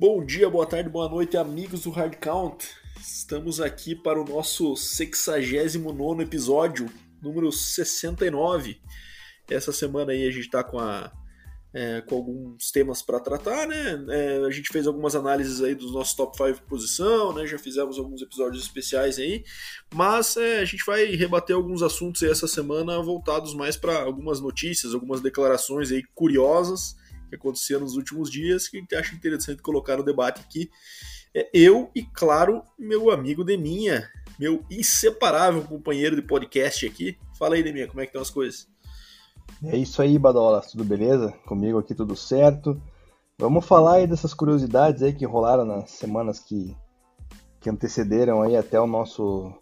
Bom dia, boa tarde, boa noite, amigos do Hard Count. Estamos aqui para o nosso 69 episódio, número 69. Essa semana aí a gente está com, é, com alguns temas para tratar, né? É, a gente fez algumas análises aí dos nossos top 5 posição, né? Já fizemos alguns episódios especiais aí, mas é, a gente vai rebater alguns assuntos aí essa semana voltados mais para algumas notícias, algumas declarações aí curiosas que aconteceram nos últimos dias, que a gente acha interessante colocar no debate aqui. É eu e, claro, meu amigo Deminha, meu inseparável companheiro de podcast aqui. Fala aí, Deminha, como é que estão as coisas? É isso aí, Badola, tudo beleza? Comigo aqui tudo certo. Vamos falar aí dessas curiosidades aí que rolaram nas semanas que, que antecederam aí até o nosso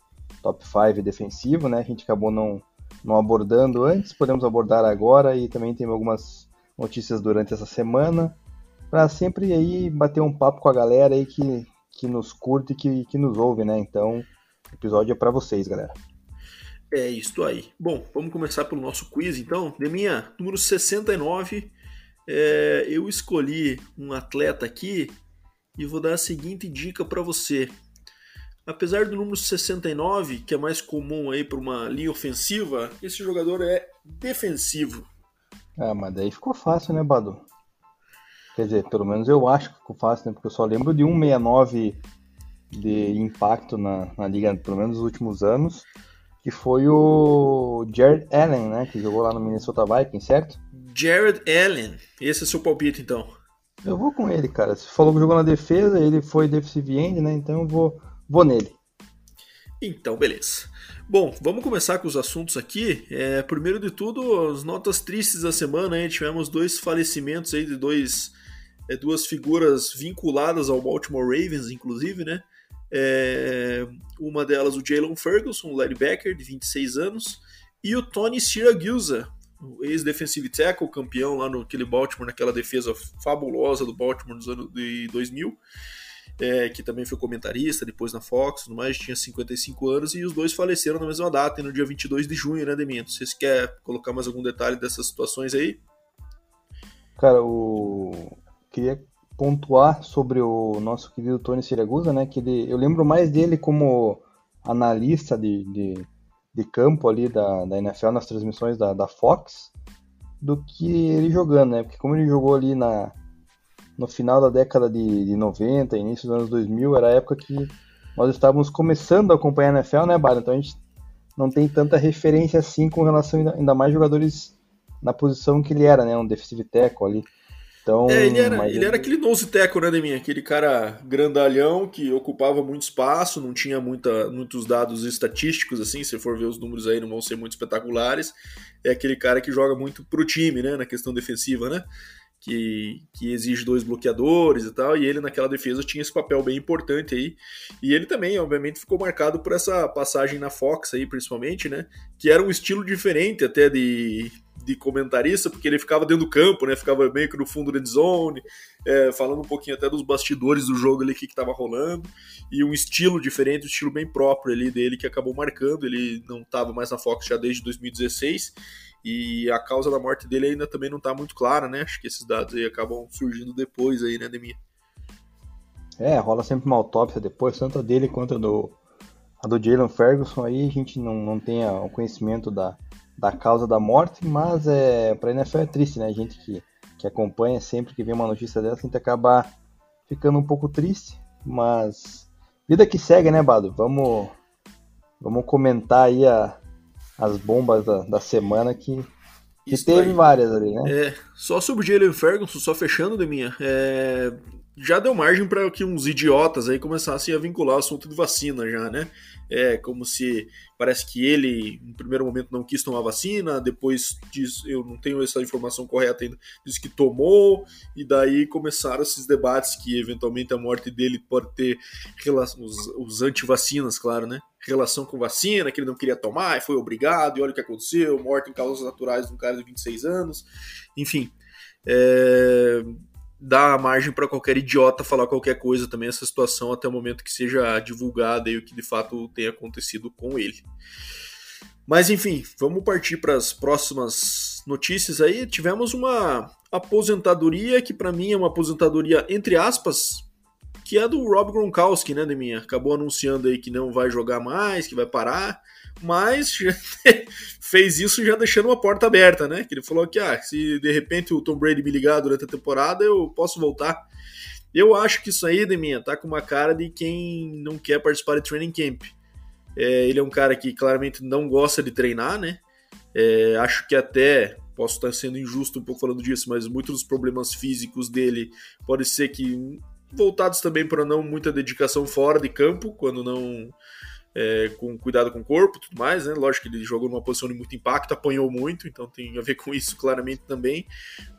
top 5 defensivo, né? A gente acabou não, não abordando antes, podemos abordar agora e também tem algumas notícias durante essa semana, para sempre aí bater um papo com a galera aí que, que nos curte e que, que nos ouve, né? Então, o episódio é para vocês, galera. É isso aí. Bom, vamos começar pelo nosso quiz então. Deminha, número 69, é, eu escolhi um atleta aqui e vou dar a seguinte dica para você. Apesar do número 69, que é mais comum aí para uma linha ofensiva, esse jogador é defensivo. Ah, mas daí ficou fácil, né, Badu? Quer dizer, pelo menos eu acho que ficou fácil, né? Porque eu só lembro de 169 de impacto na, na liga, pelo menos nos últimos anos, que foi o Jared Allen, né? Que jogou lá no Minnesota Vikings, certo? Jared Allen, esse é seu palpite então? Eu vou com ele, cara. Você falou que jogou na defesa, ele foi defensive end, né? Então eu vou, vou nele. Então, beleza. Bom, vamos começar com os assuntos aqui. É, primeiro de tudo, as notas tristes da semana. Aí, tivemos dois falecimentos aí de dois, é, duas figuras vinculadas ao Baltimore Ravens, inclusive, né? É, uma delas, o Jalen Ferguson, o linebacker, de 26 anos, e o Tony Siragusa, o ex-defensive tackle, campeão lá no aquele Baltimore, naquela defesa fabulosa do Baltimore nos anos de 2000 é, que também foi comentarista depois na Fox, no mais, tinha 55 anos, e os dois faleceram na mesma data, no dia 22 de junho, né, Demento? Vocês querem colocar mais algum detalhe dessas situações aí? Cara, o... queria pontuar sobre o nosso querido Tony Siragusa, né, que ele... eu lembro mais dele como analista de, de, de campo ali da, da NFL nas transmissões da, da Fox, do que ele jogando, né, porque como ele jogou ali na no final da década de, de 90, início dos anos 2000, era a época que nós estávamos começando a acompanhar a NFL, né, Bárbara? Então a gente não tem tanta referência assim com relação ainda mais jogadores na posição que ele era, né? Um defensive tackle ali. Então, é, ele era, ele era aquele nose tackle, né, Deminha? Aquele cara grandalhão que ocupava muito espaço, não tinha muita, muitos dados estatísticos, assim, se for ver os números aí não vão ser muito espetaculares. É aquele cara que joga muito pro time, né, na questão defensiva, né? Que, que exige dois bloqueadores e tal, e ele naquela defesa tinha esse papel bem importante aí. E ele também, obviamente, ficou marcado por essa passagem na Fox aí, principalmente, né? Que era um estilo diferente até de, de comentarista, porque ele ficava dentro do campo, né? Ficava meio que no fundo da zone, é, falando um pouquinho até dos bastidores do jogo ali que estava rolando, e um estilo diferente, um estilo bem próprio ali dele que acabou marcando. Ele não estava mais na Fox já desde 2016 e a causa da morte dele ainda também não está muito clara, né? Acho que esses dados aí acabam surgindo depois aí, né, Demir? É, rola sempre uma autópsia depois, tanto a dele quanto a do, a do Jalen Ferguson aí, a gente não, não tem o conhecimento da, da causa da morte, mas é, pra NFL é triste, né? A gente que, que acompanha sempre que vem uma notícia dessa, a gente acaba ficando um pouco triste, mas vida que segue, né, Bado? Vamos, vamos comentar aí a, as bombas da, da semana que, que teve aí. várias ali, né? É, só sobre o Jalen Ferguson, só fechando de minha, é, já deu margem para que uns idiotas aí começassem a vincular o assunto de vacina já, né? É como se parece que ele, no primeiro momento, não quis tomar vacina, depois diz, eu não tenho essa informação correta ainda, disse que tomou, e daí começaram esses debates que eventualmente a morte dele pode ter relação, os, os anti-vacinas, claro, né? Relação com vacina, que ele não queria tomar e foi obrigado, e olha o que aconteceu, morte em causas naturais de um cara de 26 anos, enfim. É, dá margem para qualquer idiota falar qualquer coisa também essa situação até o momento que seja divulgada e o que de fato tenha acontecido com ele. Mas enfim, vamos partir para as próximas notícias aí. Tivemos uma aposentadoria que para mim é uma aposentadoria entre aspas, que é do Rob Gronkowski, né, Deminha? Acabou anunciando aí que não vai jogar mais, que vai parar, mas fez isso já deixando uma porta aberta, né? Que ele falou que, ah, se de repente o Tom Brady me ligar durante a temporada, eu posso voltar. Eu acho que isso aí, Deminha, tá com uma cara de quem não quer participar de training camp. É, ele é um cara que claramente não gosta de treinar, né? É, acho que até posso estar sendo injusto um pouco falando disso, mas muitos dos problemas físicos dele pode ser que voltados também para não muita dedicação fora de campo, quando não é, com cuidado com o corpo, tudo mais, né? Lógico que ele jogou numa posição de muito impacto, apanhou muito, então tem a ver com isso claramente também.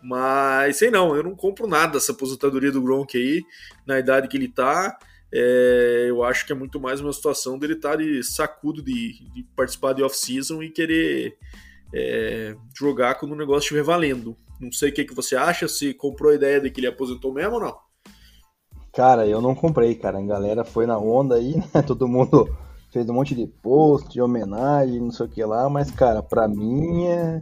Mas sei não, eu não compro nada essa aposentadoria do Gronk aí na idade que ele tá. É, eu acho que é muito mais uma situação dele estar tá de sacudo de, de participar de off-season e querer é, jogar quando o negócio estiver valendo. Não sei o que, que você acha, se comprou a ideia de que ele aposentou mesmo ou não. Cara, eu não comprei, cara. A galera foi na onda aí, né? Todo mundo fez um monte de post, de homenagem, não sei o que lá, mas, cara, pra mim é...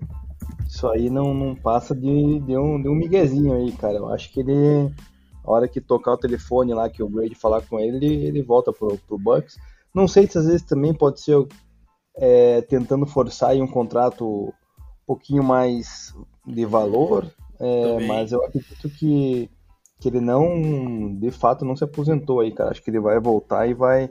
isso aí não, não passa de, de, um, de um miguezinho aí, cara. Eu acho que ele, a hora que tocar o telefone lá, que o Brady falar com ele, ele, ele volta pro, pro Bucks. Não sei se às vezes também pode ser é, tentando forçar um contrato um pouquinho mais de valor, é, mas eu acredito que, que ele não, de fato, não se aposentou aí, cara. Acho que ele vai voltar e vai,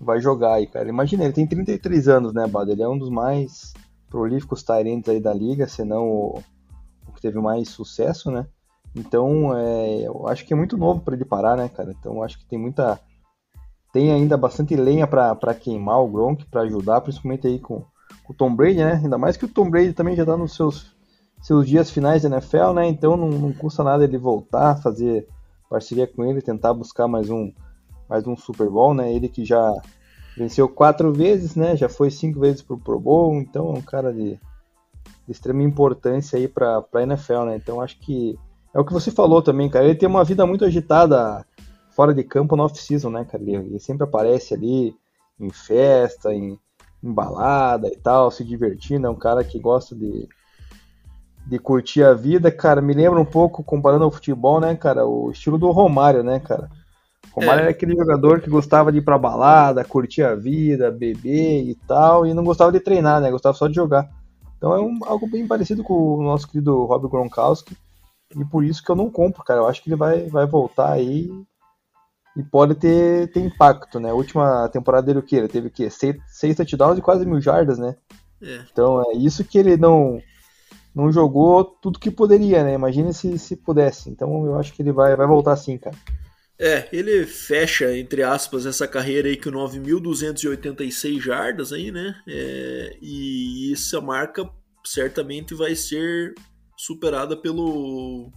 vai jogar aí, cara. Imagina, ele tem 33 anos, né, Bado? Ele é um dos mais prolíficos Tyrants aí da liga, se não o, o, que teve mais sucesso, né? Então, é, eu acho que é muito novo para ele parar, né, cara? Então, acho que tem muita tem ainda bastante lenha para queimar o Gronk, para ajudar, principalmente aí com, com, o Tom Brady, né? Ainda mais que o Tom Brady também já está nos seus, seus dias finais da NFL, né? Então não, não custa nada ele voltar, fazer parceria com ele, tentar buscar mais um, mais um Super Bowl, né? Ele que já venceu quatro vezes, né? Já foi cinco vezes pro Pro Bowl, então é um cara de, de extrema importância aí para a NFL, né? Então acho que é o que você falou também, cara. Ele tem uma vida muito agitada fora de campo no off-season, né, cara? Ele, sempre aparece ali em festa, em, em, balada e tal, se divertindo. É um cara que gosta de, de curtir a vida, cara. Me lembra um pouco, comparando ao futebol, né, cara? O estilo do Romário, né, cara? O Romário é. era aquele jogador que gostava de ir pra balada, curtir a vida, beber e tal, e não gostava de treinar, né? Gostava só de jogar. Então é um, algo bem parecido com o nosso querido Rob Gronkowski. E por isso que eu não compro, cara. Eu acho que ele vai, vai voltar aí e pode ter, ter impacto, né? A última temporada dele o que? Ele teve o quê? Seis, seis touchdowns e quase mil jardas, né? É. Então é isso que ele não não jogou tudo que poderia, né? Imagina se, se pudesse. Então eu acho que ele vai, vai voltar sim, cara. É, ele fecha, entre aspas, essa carreira aí com 9.286 jardas aí, né? É, e essa marca certamente vai ser superada pelo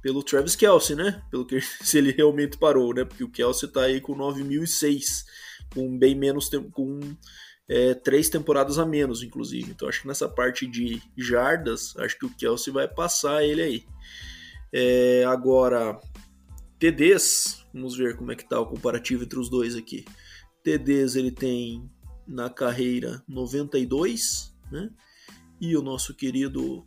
pelo Travis Kelsey, né? Pelo que se ele realmente parou, né? Porque o Kelsey tá aí com 9.006, com bem menos tempo, com é, três temporadas a menos, inclusive. Então acho que nessa parte de jardas, acho que o Kelsey vai passar ele aí. É, agora, TDs, vamos ver como é que tá o comparativo entre os dois aqui. TDs ele tem na carreira 92, né? E o nosso querido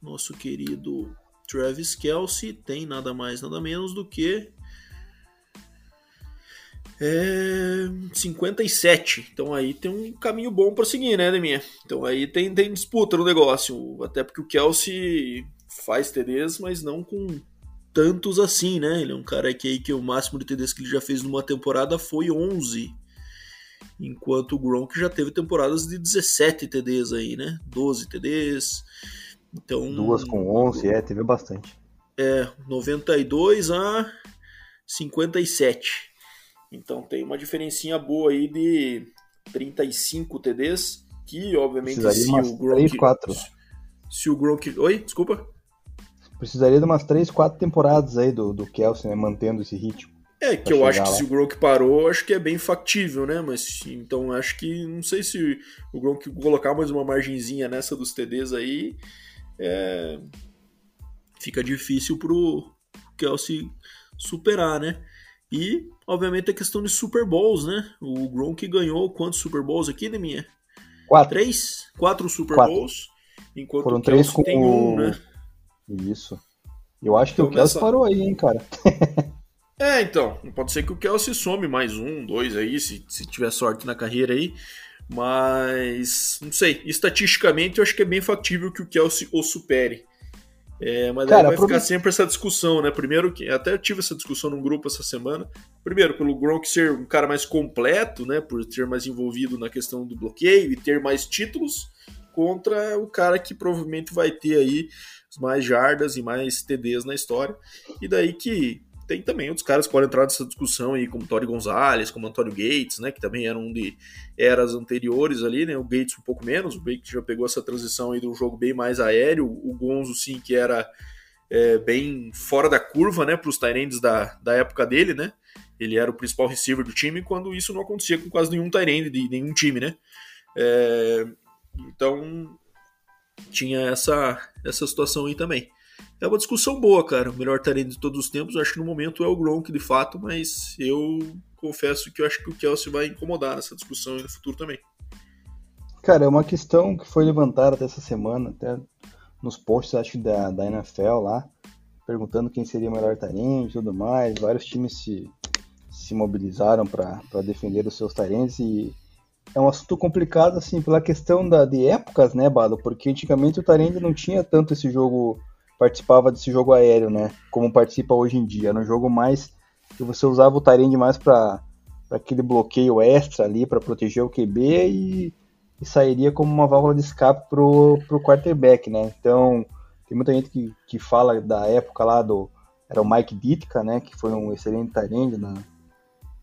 nosso querido Travis Kelsey tem nada mais, nada menos do que é, 57. Então aí tem um caminho bom para seguir, né, Deminha? Então aí tem, tem disputa no negócio. Até porque o Kelsey faz TDs, mas não com tantos assim, né? Ele é um cara que, que o máximo de TDs que ele já fez numa temporada foi 11. Enquanto o Gronk já teve temporadas de 17 TDs aí, né? 12 TDs. Então, Duas com 11, é, teve bastante. É, 92 a 57. Então tem uma diferencinha boa aí de 35 TDs, que obviamente se o Gronk... 3, 4. Se o Gronk... Oi, desculpa? Precisaria de umas 3, 4 temporadas aí do, do Kelsey, né, mantendo esse ritmo. É, que eu acho que lá. se o Gronk parou, acho que é bem factível, né? Mas então acho que não sei se o Gronk colocar mais uma margenzinha nessa dos TDs aí, é, fica difícil pro Kelsey superar, né? E, obviamente, a questão de Super Bowls, né? O Gronk ganhou quantos Super Bowls aqui, Neminha? Quatro. Três? Quatro Super Quatro. Bowls. Enquanto Foram o três Kelsey com tem um, né? Isso. Eu acho que então, o Kelsey parou aí, hein, cara. É, então, pode ser que o Kelsey some mais um, dois aí, se, se tiver sorte na carreira aí. Mas, não sei, estatisticamente eu acho que é bem factível que o Kelsey o supere. É, mas Cara, vai ficar sempre essa discussão, né? Primeiro, que até tive essa discussão num grupo essa semana. Primeiro, pelo Gronk ser um cara mais completo, né? Por ter mais envolvido na questão do bloqueio e ter mais títulos, contra o cara que provavelmente vai ter aí mais jardas e mais TDs na história. E daí que tem também outros caras que podem entrar nessa discussão aí, como Tori Gonzalez, como Antônio Gates, né, que também eram um de eras anteriores ali, né, o Gates um pouco menos, o Gates já pegou essa transição aí de um jogo bem mais aéreo, o Gonzo sim, que era é, bem fora da curva, né, para os Tyrands da, da época dele, né, ele era o principal receiver do time, quando isso não acontecia com quase nenhum Tyrand de nenhum time, né, é, então tinha essa, essa situação aí também. É uma discussão boa, cara. O melhor talento de todos os tempos, acho que no momento é o Gronk, de fato, mas eu confesso que eu acho que o Kelsey vai incomodar nessa discussão no futuro também. Cara, é uma questão que foi levantada até essa semana, até nos posts, acho da, da NFL lá, perguntando quem seria o melhor talento e tudo mais. Vários times se, se mobilizaram para defender os seus talentos e é um assunto complicado, assim, pela questão da, de épocas, né, Bado? Porque antigamente o Tyrande não tinha tanto esse jogo participava desse jogo aéreo, né? Como participa hoje em dia. No jogo mais que você usava o Tyrande mais para aquele bloqueio extra ali para proteger o QB e, e, sairia como uma válvula de escape pro, pro quarterback, né? Então tem muita gente que, que fala da época lá do era o Mike Ditka, né? Que foi um excelente Tyrande na,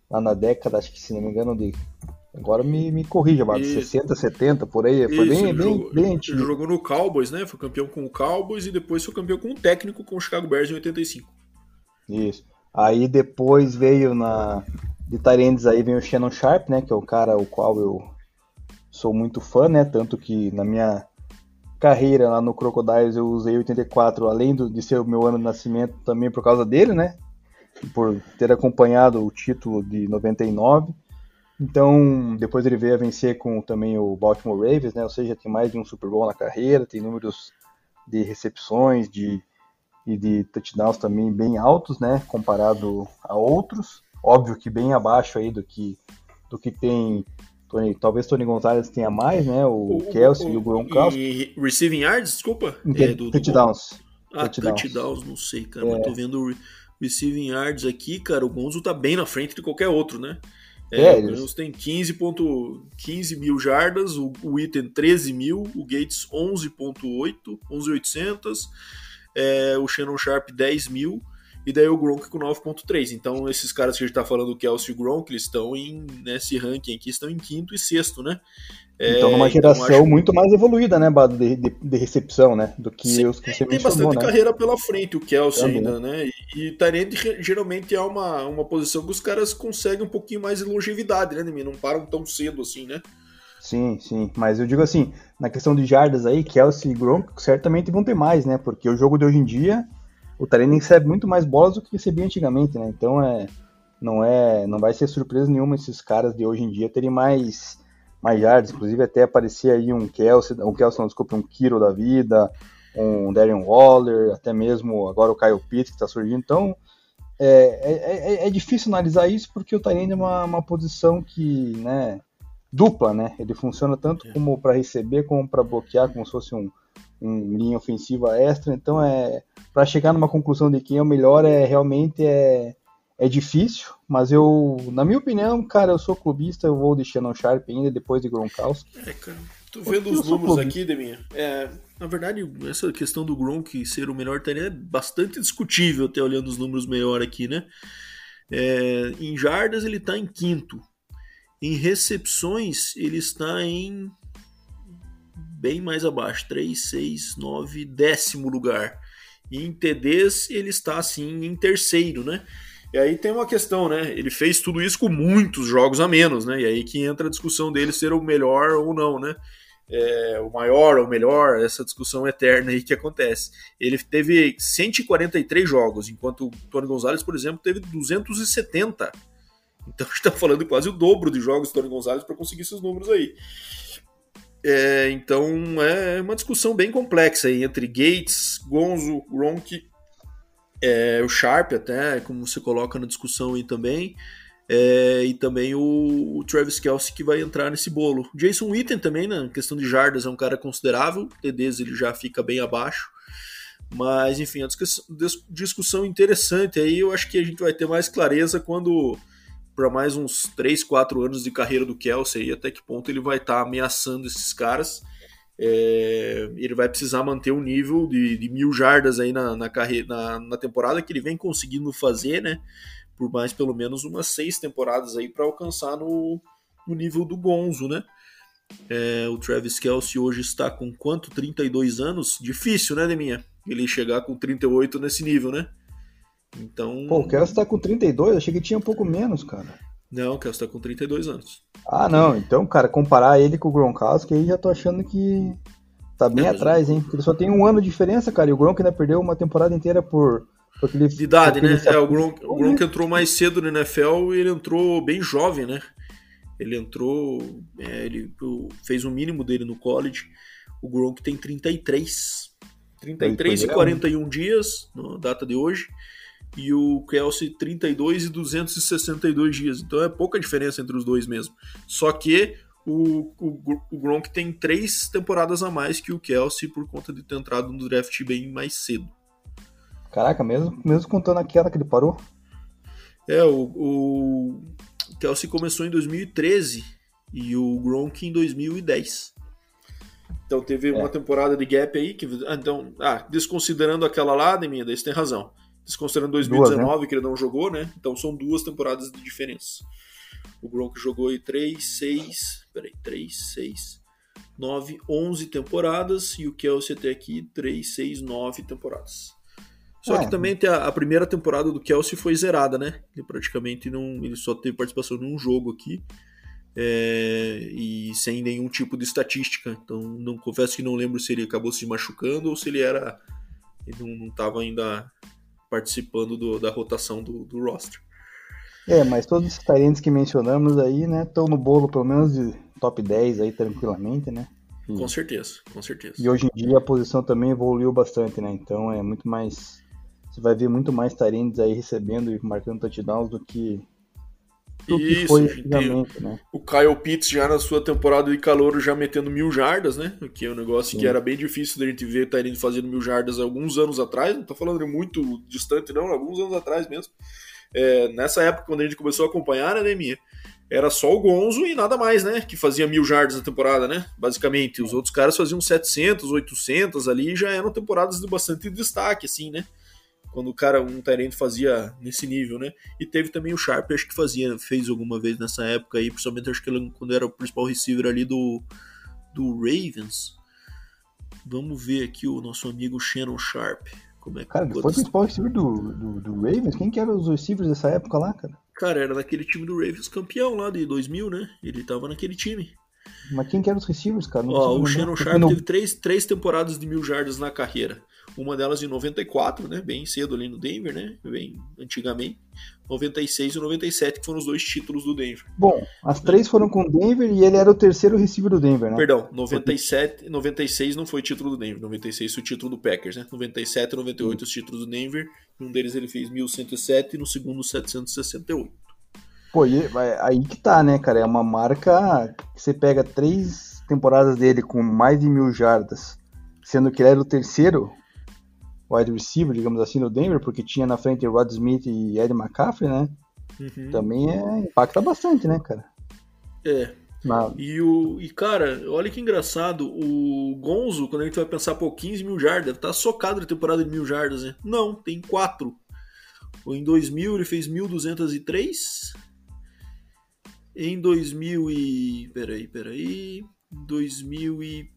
lá na década, acho que se não me engano de Agora me, me corrija, Bato. 60, 70, por aí. Foi Isso, bem, bem, jogou, bem antigo. Jogou no Cowboys, né? Foi campeão com o Cowboys e depois foi campeão com o técnico com o Chicago Bears em 85. Isso. Aí depois veio na. De Tyrands aí vem o Shannon Sharp, né? Que é o cara o qual eu sou muito fã, né? Tanto que na minha carreira lá no Crocodiles eu usei 84, além do, de ser o meu ano de nascimento, também por causa dele, né? Por ter acompanhado o título de 99. Então, depois ele veio a vencer com também o Baltimore Ravens, né? Ou seja, tem mais de um Super Bowl na carreira, tem números de recepções de, e de touchdowns também bem altos, né? Comparado a outros. Óbvio que bem abaixo aí do que, do que tem Tony, talvez Tony Gonzalez tenha mais, né? O, o Kelsey o, e o Gronkowski. E receiving yards, desculpa? É, do, touchdowns. Do... Ah, touchdowns. touchdowns, não sei, cara. É. Mas tô vendo receiving yards aqui, cara. O Gonzo tá bem na frente de qualquer outro, né? É, é, o Browns tem 15, 15 mil jardas, o, o Item 13 mil, o Gates 11.8, 11.800, é, o Shannon Sharp 10 mil, e daí o Gronk com 9.3. Então esses caras que a gente tá falando, o Kelsey e o Gronk, eles estão em, nesse ranking aqui, estão em quinto e sexto, né? É, então, numa então, geração então, muito mais evoluída, né, Bado, de, de, de, recepção, né, do que Sim, os que você Tem bastante né? carreira pela frente, o Kelsey Também. ainda, né, e, e Tyrande geralmente é uma, uma posição que os caras conseguem um pouquinho mais de longevidade, né, não param tão cedo assim, né. Sim, sim, mas eu digo assim, na questão de jardas aí, Kelsey e Gronk certamente vão ter mais, né, porque o jogo de hoje em dia, o Tyrande recebe muito mais bolas do que recebia antigamente, né, então é, não é, não vai ser surpresa nenhuma esses caras de hoje em dia terem mais mais yards, inclusive até aparecia aí um Kelsey, um Kelsey, não, desculpa, um Kiro da vida, um Darren Waller, até mesmo agora o Kyle Pitts que está surgindo, então é, é, é, é, difícil analisar isso porque o Tyrande é uma, uma posição que, né, dupla, né, ele funciona tanto é. como para receber como para bloquear, como se fosse um, um linha ofensiva extra, então é para chegar numa conclusão de quem é o melhor é realmente é é difícil, mas eu, na minha opinião, cara, eu sou clubista, eu vou de Shannon Sharp ainda depois de Gronkowski. É, cara, tô vendo os números aqui, Deminha. É, na verdade, essa questão do Gronk ser o melhor tarefa é bastante discutível, até olhando os números melhor aqui, né? É, em jardas ele está em quinto. Em recepções ele está em bem mais abaixo, 3, 6, 9, décimo lugar. E em TDs ele está assim em terceiro, né? E aí tem uma questão, né? Ele fez tudo isso com muitos jogos a menos, né? E aí que entra a discussão dele ser o melhor ou não, né? É, o maior ou o melhor, essa discussão eterna aí que acontece. Ele teve 143 jogos, enquanto o Tony Gonzalez, por exemplo, teve 270. Então a gente tá falando quase o dobro de jogos do Tony Gonzalez para conseguir esses números aí. É, então é uma discussão bem complexa aí entre Gates, Gonzo, Ronk É, o Sharp até, como você coloca na discussão aí também. É, e também o, o, Travis Kelsey que vai entrar nesse bolo. Jason Witten também, na né, questão de jardas, é um cara considerável. TDs ele já fica bem abaixo. Mas, enfim, a discussão interessante aí. Eu acho que a gente vai ter mais clareza quando, para mais uns 3, 4 anos de carreira do Kelsey, até que ponto ele vai estar tá ameaçando esses caras. É, ele vai precisar manter o nível de, de mil jardas aí na, na, carreira, na, na temporada que ele vem conseguindo fazer, né? por mais pelo menos umas seis temporadas aí para alcançar no, no, nível do Gonzo, né? É, o Travis Kelsey hoje está com quanto? 32 anos? Difícil, né, Deminha? Ele chegar com 38 nesse nível, né? Então. Pô, o Kelsey tá com 32? Achei que tinha um pouco menos, cara. Não, o Kelsey tá com 32 anos. Ah, não. Então, cara, comparar ele com o Gronkowski aí já tô achando que tá bem é, atrás, hein? Porque ele só tem um ano de diferença, cara. E o Gronk ainda perdeu uma temporada inteira por ele, de idade, né? É, o Gronk, o Gronk entrou mais cedo no NFL e ele entrou bem jovem, né? Ele entrou, é, ele fez o mínimo dele no college. O Gronk tem 33. 33 e 41 dias, na data de hoje. E o Kelsey 32 e 262 dias. Então é pouca diferença entre os dois mesmo. Só que o, o, o Gronk tem três temporadas a mais que o Kelsey por conta de ter entrado no draft bem mais cedo. Caraca, mesmo, mesmo contando aquela que ele parou? É, o, o Kelsey começou em 2013 e o Gronk em 2010. Então teve é. uma temporada de gap aí que ah, então, ah, desconsiderando aquela lá, Deminha, daí você tem razão. Desconsiderando 2019 duas, né? que ele não jogou, né? Então são duas temporadas de diferença. O Gronk jogou aí 3, 6, peraí, 3, 6, 9, 11 temporadas e o Kelsey até aqui 3, 6, 9 temporadas. Só é. que também a, a, primeira temporada do Kelsey foi zerada, né? Ele praticamente não. Ele só teve participação em um jogo aqui. É, e sem nenhum tipo de estatística. Então, não confesso que não lembro se ele acabou se machucando ou se ele era. Ele não estava ainda participando do, da rotação do, do roster. É, mas todos os talentos que mencionamos aí, né, estão no bolo pelo menos de top 10 aí tranquilamente, né? E, com certeza, com certeza. E hoje em dia a posição também evoluiu bastante, né? Então é muito mais você vai ver muito mais Tyrants aí recebendo e marcando touchdowns do que, do Isso, que foi antigamente, né? O Kyle Pitts já na sua temporada de calor já metendo mil jardas, né? Que é um negócio Sim. que era bem difícil da gente ver Tyrant fazendo mil jardas alguns anos atrás, não tô falando de muito distante não, alguns anos atrás mesmo. É, nessa época, quando a gente começou a acompanhar a anemia, era só o Gonzo e nada mais, né? Que fazia mil jardas na temporada, né? Basicamente. Os outros caras faziam 700, 800 ali e já eram temporadas de bastante destaque, assim, né? Quando o cara, um Tyrant fazia nesse nível, né? E teve também o Sharp, acho que fazia, fez alguma vez nessa época aí, principalmente acho que ele, quando era o principal receiver ali do, do Ravens. Vamos ver aqui o nosso amigo Shannon Sharp. Como é que cara, foi o principal receiver do, do, do, Ravens? Quem que eram os receivers dessa época lá, cara? Cara, era naquele time do Ravens campeão lá de 2000, né? Ele tava naquele time. Mas quem que eram os receivers, cara? Não Ó, o Shannon Sharp teve três, três temporadas de mil jardas na carreira. Uma delas em 94, né? Bem cedo ali no Denver, né? Bem antigamente. 96 e 97, que foram os dois títulos do Denver. Bom, as três foram com o Denver e ele era o terceiro receiver do Denver, né? Perdão, 97, 96 não foi título do Denver, 96 foi o título do Packers, né? 97 e 98 os títulos do Denver. Um deles ele fez 1107 e no segundo 768. Pô, e aí que tá, né, cara? É uma marca que você pega três temporadas dele com mais de mil jardas, sendo que ele era o terceiro wide receiver, digamos assim, no Denver, porque tinha na frente Rod Smith e Ed McCaffrey, né? Uhum. Também é, impacta bastante, né, cara? É. Na... E, o, e, cara, olha que engraçado, o Gonzo, quando a gente vai pensar, pô, 15 mil jardas, deve estar tá socado de temporada de mil jardas, né? Não, tem 4. Em 2000 ele fez 1.203. Em 2000 e... Peraí, peraí... 2000 e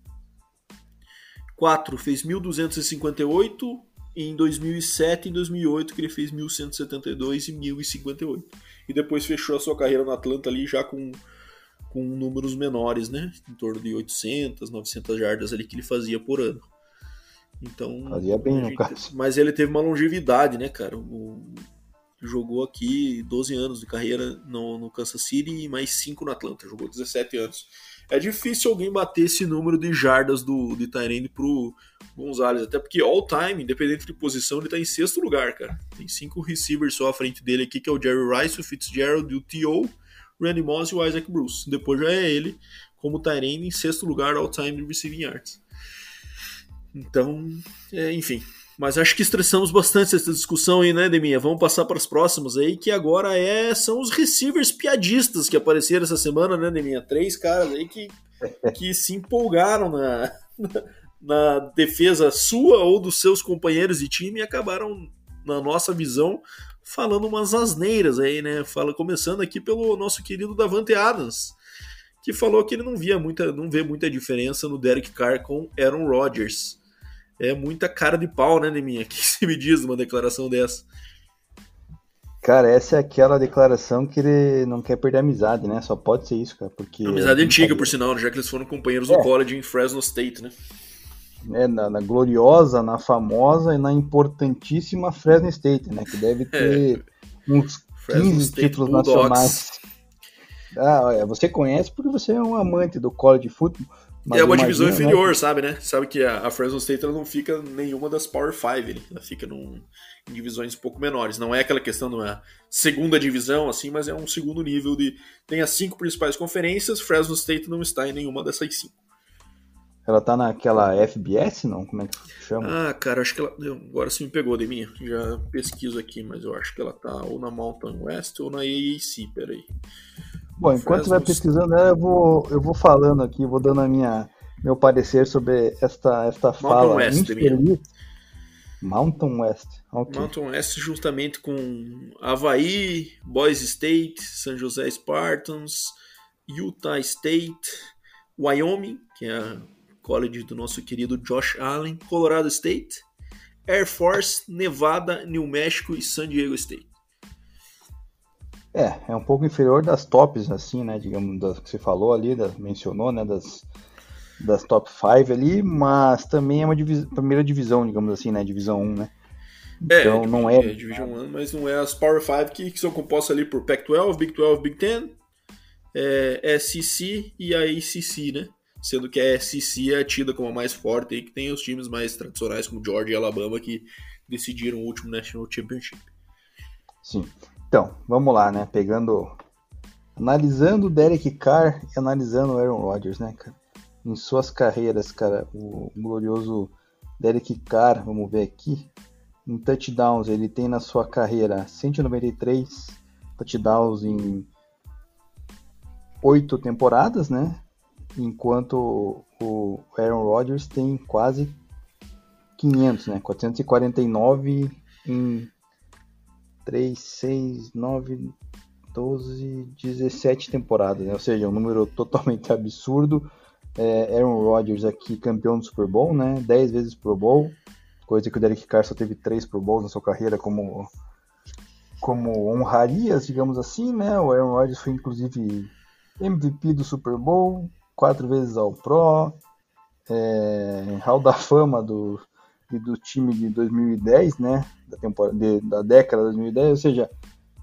2004 fez 1.258, e em 2007 e em 2008 que ele fez 1.172 e 1.058. E depois fechou a sua carreira no Atlanta ali já com, com números menores, né? Em torno de 800, 900 jardas ali que ele fazia por ano. Então, fazia bem, gente, no caso. Mas ele teve uma longevidade, né, cara? O, jogou aqui 12 anos de carreira no, no Kansas City e mais 5 no Atlanta, jogou 17 anos. É difícil alguém bater esse número de jardas do de Tyrande pro Gonzalez, até porque all time, independente de posição, ele tá em sexto lugar, cara. Tem cinco receivers só à frente dele aqui, que é o Jerry Rice, o Fitzgerald, o T.O., Randy Moss e o Isaac Bruce. Depois já é ele como Tyrande em sexto lugar all time de receiving yards. Então, é, enfim, mas acho que estressamos bastante essa discussão aí, né, Deminha? Vamos passar para os próximos aí, que agora é são os receivers piadistas que apareceram essa semana, né, Deminha? Três caras aí que, que se empolgaram na, na defesa sua ou dos seus companheiros de time e acabaram, na nossa visão, falando umas asneiras aí, né? Fala, começando aqui pelo nosso querido Davante Adams, que falou que ele não via muita, não vê muita diferença no Derek Carr com Aaron Rodgers é muita cara de pau, né, Neminha? O que você me diz numa declaração dessa? Cara, essa é aquela declaração que ele não quer perder a amizade, né? Só pode ser isso, cara, porque... Amizade antiga, por sinal, já que eles foram companheiros é. no college em Fresno State, né? É, na, na, gloriosa, na famosa e na importantíssima Fresno State, né? Que deve ter é. uns Fresno 15 State títulos Bulldogs. nacionais. Ah, você conhece porque você é um amante do college football, mas é uma divisão né? inferior, né? sabe, né? Sabe que a, a Fresno State ela não fica nenhuma das Power 5, ela fica num, em divisões um pouco menores. Não é aquela questão de uma segunda divisão, assim, mas é um segundo nível de. Tem as cinco principais conferências, Fresno State não está em nenhuma dessas cinco. Ela tá naquela FBS, não? Como é que chama? Ah, cara, acho que ela. Agora sim me pegou de mim. Já pesquiso aqui, mas eu acho que ela tá ou na Mountain West ou na AAC, peraí. Bom, enquanto você vai pesquisando, eu vou, eu vou falando aqui, vou dando a minha, meu parecer sobre esta, esta fala West, infeliz. Mountain West. Okay. Mountain West justamente com Havaí, Boise State, San José Spartans, Utah State, Wyoming, que é a college do nosso querido Josh Allen, Colorado State, Air Force, Nevada, New Mexico e San Diego State. É, é um pouco inferior das tops, assim, né? Digamos, das que você falou ali, das, mencionou, né? Das, das top 5 ali, mas também é uma divis primeira divisão, digamos assim, né? Divisão 1, né? É, então não é. é Division 1, mas não é as Power 5 que, que são compostas ali por Pac-12, Big 12, Big 10, é, SEC e a ACC, né? Sendo que a SEC é tida como a mais forte e que tem os times mais tradicionais como Georgia e Alabama que decidiram o último National Championship. Sim. Então, vamos lá, né? Pegando. Analisando o Derek Carr e analisando o Aaron Rodgers, né, cara? Em suas carreiras, cara, o glorioso Derek Carr, vamos ver aqui. Em touchdowns, ele tem na sua carreira 193 touchdowns em oito temporadas, né? Enquanto o Aaron Rodgers tem quase 500, né? 449 em 3, 6, 9, 12, 17 temporadas, né? Ou seja, um número totalmente absurdo. É, Aaron Rodgers aqui campeão do Super Bowl, né? 10 vezes Pro Bowl, coisa que o Derek Carr só teve 3 Pro Bowls na sua carreira como como honrarias, digamos assim, né? O Aaron Rodgers foi inclusive MVP do Super Bowl, quatro vezes ao Pro, é, Hall da Fama do, do time de 2010, né? Da, temporada, de, da década de 2010, ou seja,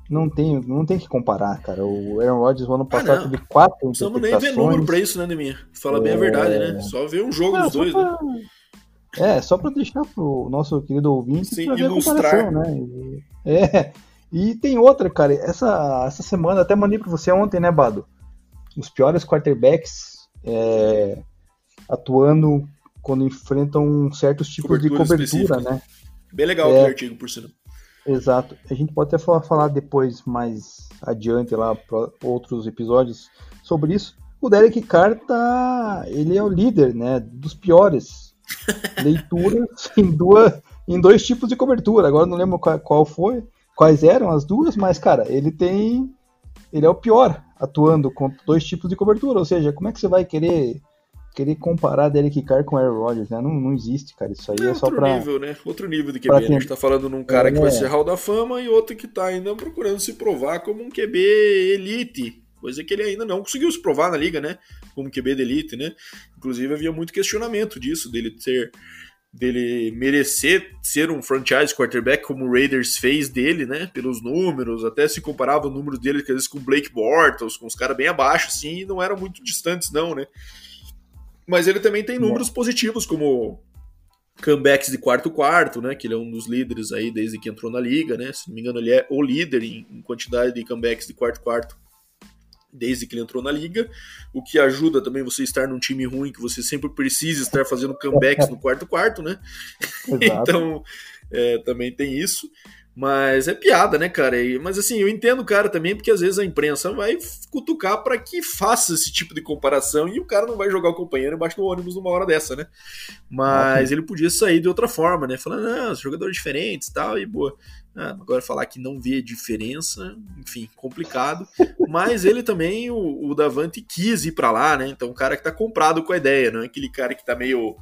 não tem, não tem que comparar, cara. O Aaron Rodgers no ano ah, passado ah, teve quatro Não precisamos nem ver número pra isso, né, Neminha? Fala é... bem a é. verdade, né? Só ver um jogo dos dois, pra... né? É, só pra deixar pro nosso querido ouvinte Sim, ilustrar. né? E, é, e tem outra, cara. Essa, essa semana, até mandei pra você ontem, né, Bado? Os piores quarterbacks é, atuando quando enfrentam certos tipos cobertura de cobertura, né? Bem legal é, o artigo, por sinal. Exato. A gente pode até falar, falar depois, mais adiante, lá, para outros episódios sobre isso. O Derek Carr tá. Ele é o líder, né? Dos piores leituras em, duas, em dois tipos de cobertura. Agora não lembro qual, qual foi, quais eram as duas, mas, cara, ele tem. Ele é o pior atuando com dois tipos de cobertura. Ou seja, como é que você vai querer querer comparar Derek Carr com Aaron Rodgers, né? Não, não existe, cara. Isso aí é, é só pra. Outro nível, né? Outro nível de QB. Né? A gente tá falando num cara é, que vai ser Hall da Fama e outro que tá ainda procurando se provar como um QB elite. Coisa que ele ainda não conseguiu se provar na liga, né? Como QB de elite, né? Inclusive havia muito questionamento disso, dele ter dele merecer ser um franchise quarterback como o Raiders fez dele, né? Pelos números, até se comparava o número dele às vezes com o Blake Bortles, com os caras bem abaixo, assim, e não eram muito distantes, não, né? Mas ele também tem números positivos, como comebacks de quarto-quarto, né? Que ele é um dos líderes aí desde que entrou na liga, né? Se não me engano, ele é o líder em, quantidade de comebacks de quarto-quarto desde que ele entrou na liga, o que ajuda também você estar num time ruim, que você sempre precisa estar fazendo comebacks no quarto-quarto, né? então, é, também tem isso. Mas é piada, né, cara? Mas assim, eu entendo o cara também, porque às vezes a imprensa vai cutucar para que faça esse tipo de comparação e o cara não vai jogar o companheiro embaixo do ônibus numa hora dessa, né? Mas ele podia sair de outra forma, né? Falando, não, jogadores diferentes e tal, e boa. Ah, agora falar que não vê diferença, enfim, complicado. Mas ele também, o, o Davante quis ir para lá, né? Então, um cara que tá comprado com a ideia, não é aquele cara que tá meio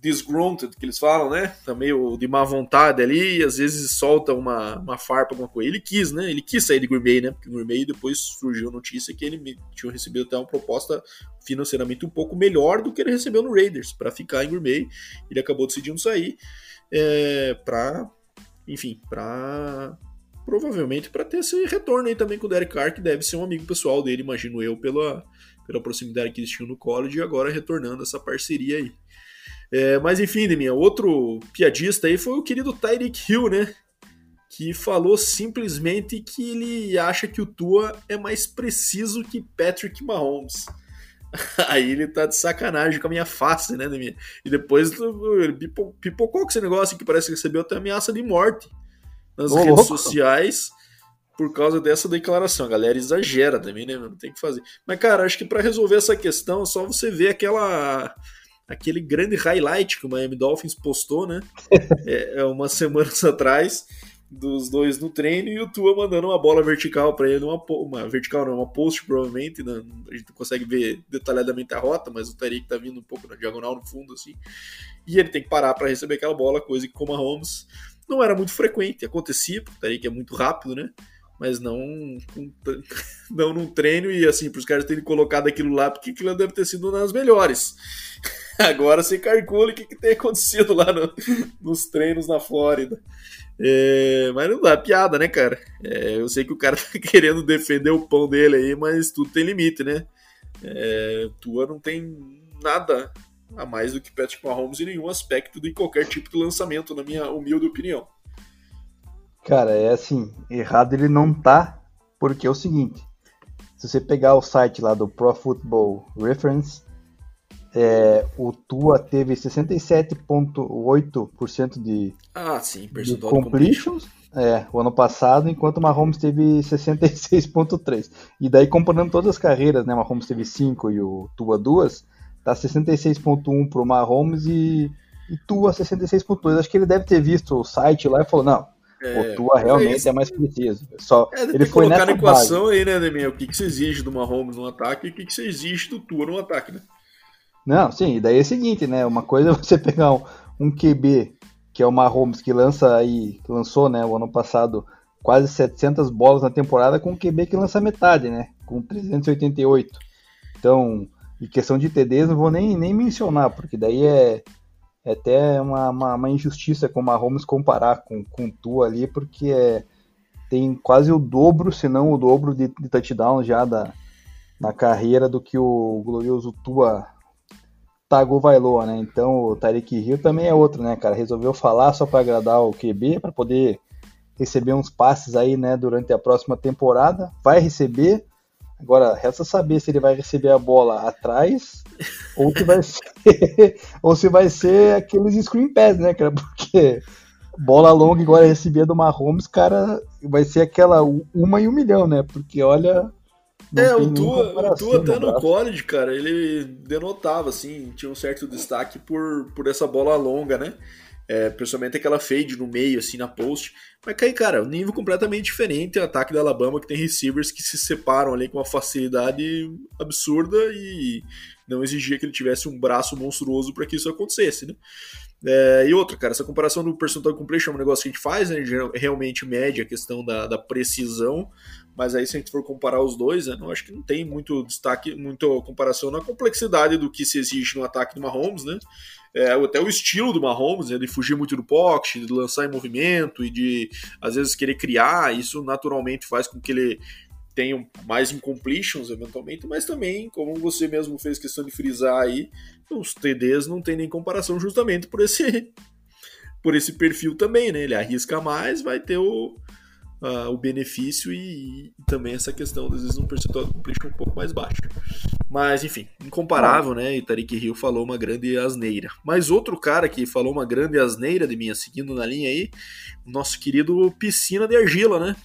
disgruntled, que eles falam, né? Tá meio de má vontade ali, e às vezes solta uma, uma farpa, alguma coisa. Ele quis, né? Ele quis sair de Bay, né? Porque Bay depois surgiu a notícia que ele tinha recebido até uma proposta financeiramente um pouco melhor do que ele recebeu no Raiders para ficar em Bay. Ele acabou decidindo sair é, para, enfim, para provavelmente para ter esse retorno aí também com o Derek Carr, que deve ser um amigo pessoal dele, imagino eu, pela, pela proximidade que eles tinham no college e agora retornando essa parceria aí. É, mas enfim, minha outro piadista aí foi o querido Tyreek Hill, né? Que falou simplesmente que ele acha que o Tua é mais preciso que Patrick Mahomes. Aí ele tá de sacanagem com a minha face, né, minha? E depois ele pipocou com esse negócio que parece que recebeu até ameaça de morte nas Ô, redes louco. sociais por causa dessa declaração. A galera exagera também, né? Não tem que fazer. Mas, cara, acho que para resolver essa questão, é só você ver aquela aquele grande highlight que o Miami Dolphins postou, né? é, é umas semanas atrás dos dois no treino e o Tua mandando uma bola vertical para ele, uma, uma vertical não, uma post provavelmente, né? a gente não consegue ver detalhadamente a rota, mas o Tariq tá vindo um pouco na diagonal no fundo assim, e ele tem que parar para receber aquela bola, coisa que como a Holmes não era muito frequente, acontecia, porque o Tariq é muito rápido, né? Mas não, não num treino e assim, para os caras terem colocado aquilo lá, porque aquilo deve ter sido nas melhores. Agora você calcula o que, que tem acontecido lá no, nos treinos na Flórida. É, mas não dá piada, né, cara? É, eu sei que o cara tá querendo defender o pão dele aí, mas tudo tem limite, né? É, Tua não tem nada a mais do que Patrick Mahomes em nenhum aspecto de qualquer tipo de lançamento, na minha humilde opinião. Cara, é assim, errado ele não tá, porque é o seguinte, se você pegar o site lá do Pro Football Reference, é, o Tua teve 67,8% de, ah, sim, de completions é, o ano passado, enquanto o Mahomes teve 66,3%. E daí, comparando todas as carreiras, né, o Mahomes teve 5 e o Tua 2, tá 66,1% pro Mahomes e, e Tua 66,2%. Acho que ele deve ter visto o site lá e falou: não. É, o Tua realmente é, é mais preciso. Só, é, ele foi colocar na equação base. aí, né, Demian? O que, que você exige do Mahomes no ataque e o que, que você exige do Tua no ataque, né? Não, sim, e daí é o seguinte, né? Uma coisa é você pegar um, um QB, que é o Mahomes, que lança aí, lançou, né, o ano passado, quase 700 bolas na temporada, com um QB que lança metade, né? Com 388. Então, em questão de TDs, não vou nem, nem mencionar, porque daí é, é até uma, uma, uma, injustiça com o Mahomes comparar com, com o Tua ali, porque é, tem quase o dobro, se não o dobro de, de touchdown já da, na carreira do que o glorioso Tua Tagovailoa, né? Então o Tarek Hill também é outro, né, cara? Resolveu falar só para agradar o QB, para poder receber uns passes aí, né, durante a próxima temporada. Vai receber. Agora, resta saber se ele vai receber a bola atrás ou se vai ser, ou se vai ser aqueles screen pass, né, cara? Porque bola longa igual a recebia do Mahomes, cara, vai ser aquela uma em um milhão, né? Porque olha, não é, o Tua, o Tua até no college, cara, ele denotava, assim, tinha um certo destaque por, por essa bola longa, né? É, principalmente aquela fade no meio, assim, na post. Mas cai, cara, um nível completamente diferente. O ataque da Alabama que tem receivers que se separam ali com uma facilidade absurda e não exigia que ele tivesse um braço monstruoso para que isso acontecesse, né? É, e outra, cara, essa comparação do percentual completion é um negócio que a gente faz, né? Realmente mede a questão da, da precisão, mas aí se a gente for comparar os dois, né, eu acho que não tem muito destaque, muita comparação na complexidade do que se exige no ataque do Mahomes, né? É, até o estilo do Mahomes, né, de fugir muito do pocket, de lançar em movimento e de às vezes querer criar, isso naturalmente faz com que ele tenha mais incompletions eventualmente, mas também, como você mesmo fez questão de frisar aí, os TDs não tem nem comparação justamente por esse por esse perfil também, né? Ele arrisca mais, vai ter o, uh, o benefício e, e, também essa questão, às vezes, um percentual de completion um pouco mais baixo. Mas, enfim, incomparável, né? E Tariq Hill falou uma grande asneira. Mas outro cara que falou uma grande asneira de minha, seguindo na linha aí, nosso querido Piscina de Argila, né?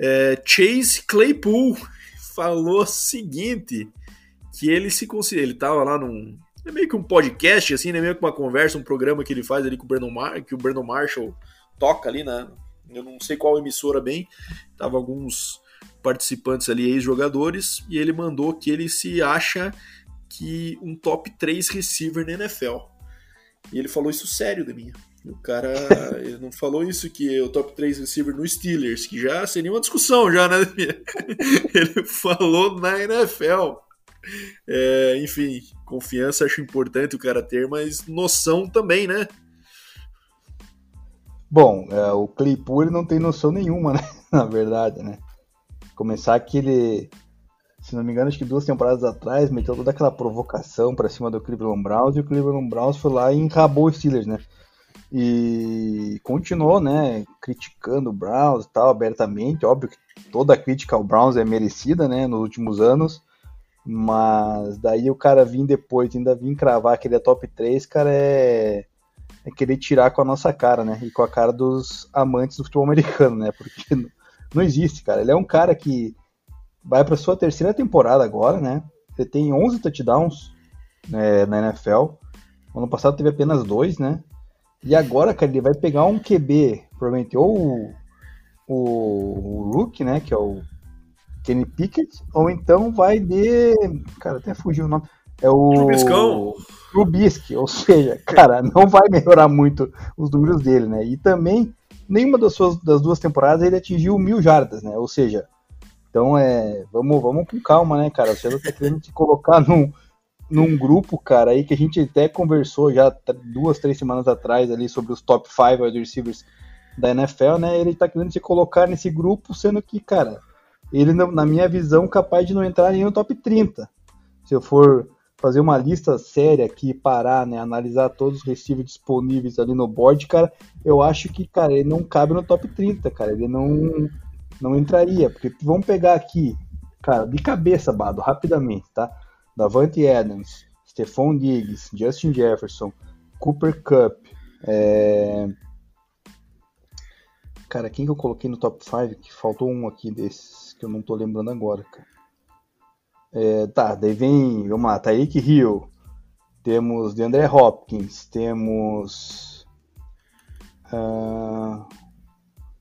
É, Chase Claypool falou o seguinte, que ele se considera, ele tava lá num, é meio que um podcast, assim, né? Meio que uma conversa, um programa que ele faz ali com o Brandon, Mar que o Brandon Marshall toca ali, né? Eu não sei qual emissora bem, tava alguns participantes ali, ex-jogadores, e ele mandou que ele se acha que um top 3 receiver na NFL. E ele falou isso sério de mim. O cara ele não falou isso que é o top 3 receiver no Steelers, que já seria uma discussão já, né? Ele falou na NFL. É, enfim, confiança acho importante o cara ter, mas noção também, né? Bom, é, o Claypool ele não tem noção nenhuma, né? Na verdade, né? Começar que ele, se não me engano, acho que duas temporadas atrás, meteu toda aquela provocação para cima do Cleveland Browns e o Cleveland Browns foi lá e encabou os Steelers, né? E continuou, né, criticando o Browns e tal, abertamente. Óbvio que toda crítica ao Browns é merecida, né, nos últimos anos. Mas daí o cara vir depois, ainda vir cravar que ele é top 3, cara, é é querer tirar com a nossa cara, né? E com a cara dos amantes do futebol americano, né? Porque não existe, cara. Ele é um cara que vai para sua terceira temporada agora, né? Ele tem 11 touchdowns né, na NFL. Ano passado teve apenas dois, né? E agora, cara, ele vai pegar um QB, provavelmente ou o, o, Rook, né? Que é o Kenny Pickett, ou então vai de. Cara, até fugiu o nome. É o. Trubiscão. Trubisky, ou seja, cara, não vai melhorar muito os números dele, né? E também, nenhuma das, suas, das duas temporadas ele atingiu mil jardas, né? Ou seja, então é. Vamos, vamos com calma, né, cara? Você tá querendo te colocar num, num grupo, cara, aí que a gente até conversou já duas, três semanas atrás ali sobre os top 5 wide receivers da NFL, né? Ele tá querendo se colocar nesse grupo, sendo que, cara, ele, na minha visão, capaz de não entrar nem no top 30. Se eu for fazer uma lista séria aqui, parar, né, analisar todos os receivers disponíveis ali no board, cara, eu acho que, cara, ele não cabe no top 30, cara, ele não, não entraria, porque vamos pegar aqui, cara, de cabeça, Bado, rapidamente, tá? Davante Adams, Stephon Diggs, Justin Jefferson, Cooper Cup, é... Cara, quem que eu coloquei no top 5? Que faltou um aqui desses, que eu não tô lembrando agora, cara. É, tá, daí vem, vamos lá, Tyreek Hill, temos DeAndre Hopkins, temos uh,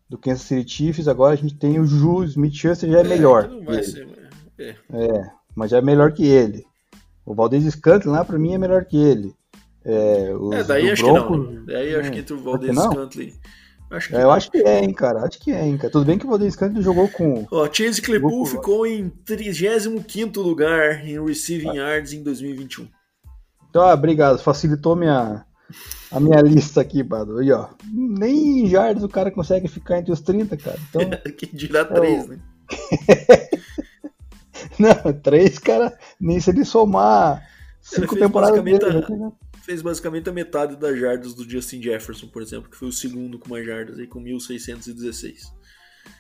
do Kansas City Chiefs, agora a gente tem o Juju Smith-Schuster, já é, é melhor. Ser, é. é. mas já é melhor que ele. O Valdez Scantling lá, pra mim, é melhor que ele. É, é daí acho Bronco, que não. Daí acho que entre o Valdez Scantling Acho é, eu acho que é, hein, cara. Acho que é, hein, cara. Tudo bem que o Valdez Scantling jogou com. Ó, Chase Claypool ficou em 35 lugar em Receiving ah. Yards em 2021. Então, ah, obrigado. Facilitou minha, a minha lista aqui, Bado. E, ó, nem em Yards o cara consegue ficar entre os 30, cara. Então, que dirá 3, é né? Não, 3, cara, nem se ele somar 5 temporadas dele, a fez basicamente a metade das jardas do Justin Jefferson, por exemplo, que foi o segundo com mais jardas, aí com 1.616.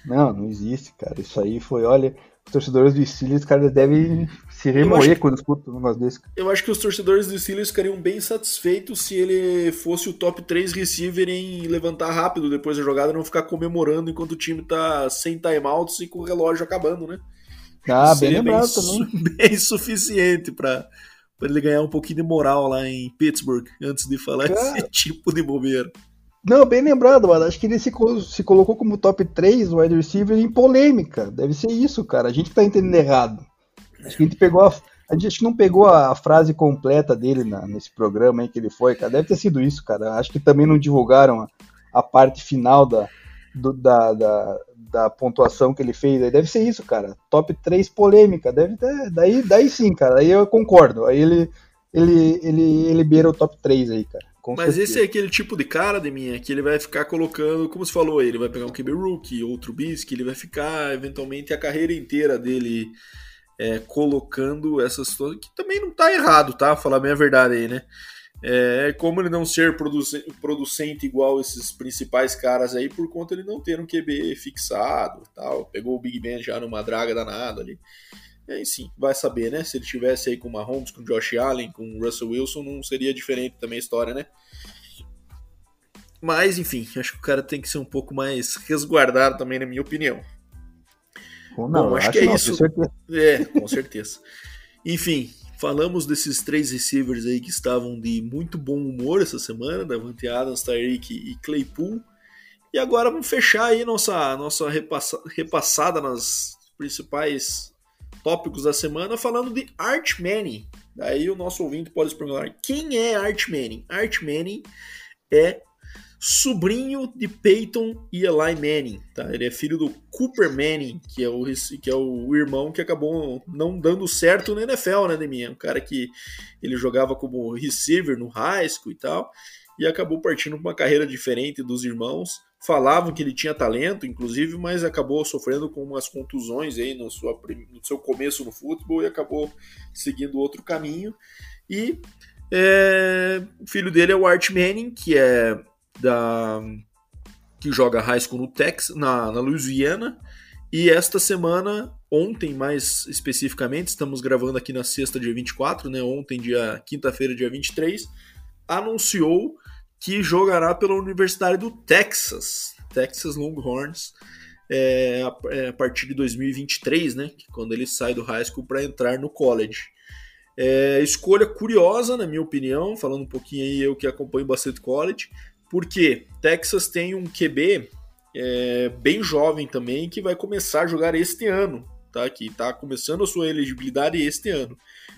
Não, não existe, cara. Isso aí foi, olha, os torcedores do Steelers, cara, devem se remoer quando escutam um negócio desse. Eu acho que os torcedores do Steelers ficariam bem satisfeitos se ele fosse o top 3 receiver em levantar rápido depois da jogada, não ficar comemorando enquanto o time tá sem timeouts e com o relógio acabando, né? Ah, bem lembrado também. Bem suficiente para para ele ganhar um pouquinho de moral lá em Pittsburgh antes de falar Cara... esse tipo de bobeira. Não, bem lembrado, mano. Acho que ele se, se colocou como top 3 wide receiver em polêmica. Deve ser isso, cara. A gente tá entendendo errado. Acho que a gente pegou a, A gente não pegou a frase completa dele na, nesse programa aí que ele foi, cara. Deve ter sido isso, cara. Acho que também não divulgaram a, a parte final da, do, da, da, da, pontuação que ele fez. Aí deve ser isso, cara. Top 3 polêmica. Deve ter. Daí, daí sim, cara. Aí eu concordo. Aí ele, ele, ele, ele beira o top 3 aí, cara. Mas certeza. esse é aquele tipo de cara de minha que ele vai ficar colocando, como você falou, ele vai pegar um QB rookie, outro Bisque, ele vai ficar eventualmente a carreira inteira dele é, colocando essas coisas, que também não tá errado, tá? Falar bem a verdade aí, né? É, como ele não ser producente, igual esses principais caras aí, por conta de não ter um QB fixado tal. Pegou o Big Ben já numa draga danada ali. E aí sim, vai saber, né? Se ele tivesse aí com o Mahomes, com o Josh Allen, com o Russell Wilson, não seria diferente também a história, né? Mas, enfim, acho que o cara tem que ser um pouco mais resguardado também, na minha opinião. Não, Bom, acho, acho que é não, isso. É, com certeza. enfim, Falamos desses três receivers aí que estavam de muito bom humor essa semana, Davante Adams, Tyreek e Claypool. E agora vamos fechar aí nossa, nossa repassa, repassada nas principais tópicos da semana falando de Art Manning. Daí o nosso ouvinte pode se perguntar, quem é Art Manning? Art Manning é sobrinho de Peyton e Eli Manning, tá? Ele é filho do Cooper Manning, que é o, que é o irmão que acabou não dando certo na NFL, né, Deminha? Um cara que ele jogava como receiver no high school e tal, e acabou partindo para uma carreira diferente dos irmãos. Falavam que ele tinha talento, inclusive, mas acabou sofrendo com umas contusões aí no, sua, no seu começo no futebol e acabou seguindo outro caminho. E é, o filho dele é o Art Manning, que é da que joga high school no Texas, na, na Louisiana. E esta semana, ontem mais especificamente, estamos gravando aqui na sexta, dia 24, né? Ontem, dia quinta-feira, dia 23, anunciou que jogará pela Universidade do Texas, Texas Longhorns, é, a, é, partir de 2023, né? Quando ele sai do high school para entrar no college. É, escolha curiosa, na minha opinião, falando um pouquinho aí, eu que acompanho bastante college. Porque Texas tem um QB é, bem jovem também que vai começar a jogar este ano, tá? Que está começando a sua elegibilidade este ano,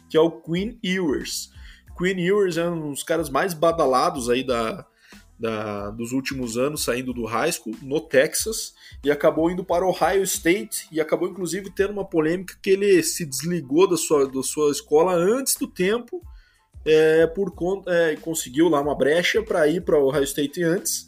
que é o Queen Ewers. Queen Ewers é um dos caras mais badalados aí da, da, dos últimos anos, saindo do high school no Texas e acabou indo para Ohio State e acabou inclusive tendo uma polêmica que ele se desligou da sua, da sua escola antes do tempo é, por conta é, conseguiu lá uma brecha para ir para o Ohio State antes.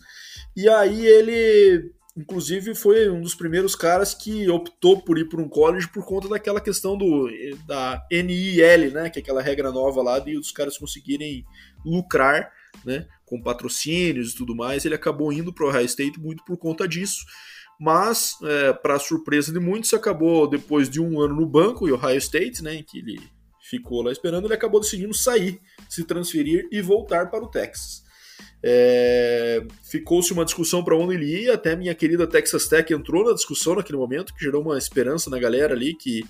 E aí ele, inclusive, foi um dos primeiros caras que optou por ir para um college por conta daquela questão do da NIL, né, que é aquela regra nova lá de os caras conseguirem lucrar, né, com patrocínios e tudo mais. Ele acabou indo para o Ohio State muito por conta disso. Mas, é, para surpresa de muitos, acabou depois de um ano no banco, e Ohio State, né, que ele ficou lá esperando, ele acabou decidindo sair, se transferir e voltar para o Texas. É, Ficou-se uma discussão para onde ele ia, até minha querida Texas Tech entrou na discussão naquele momento, que gerou uma esperança na galera ali que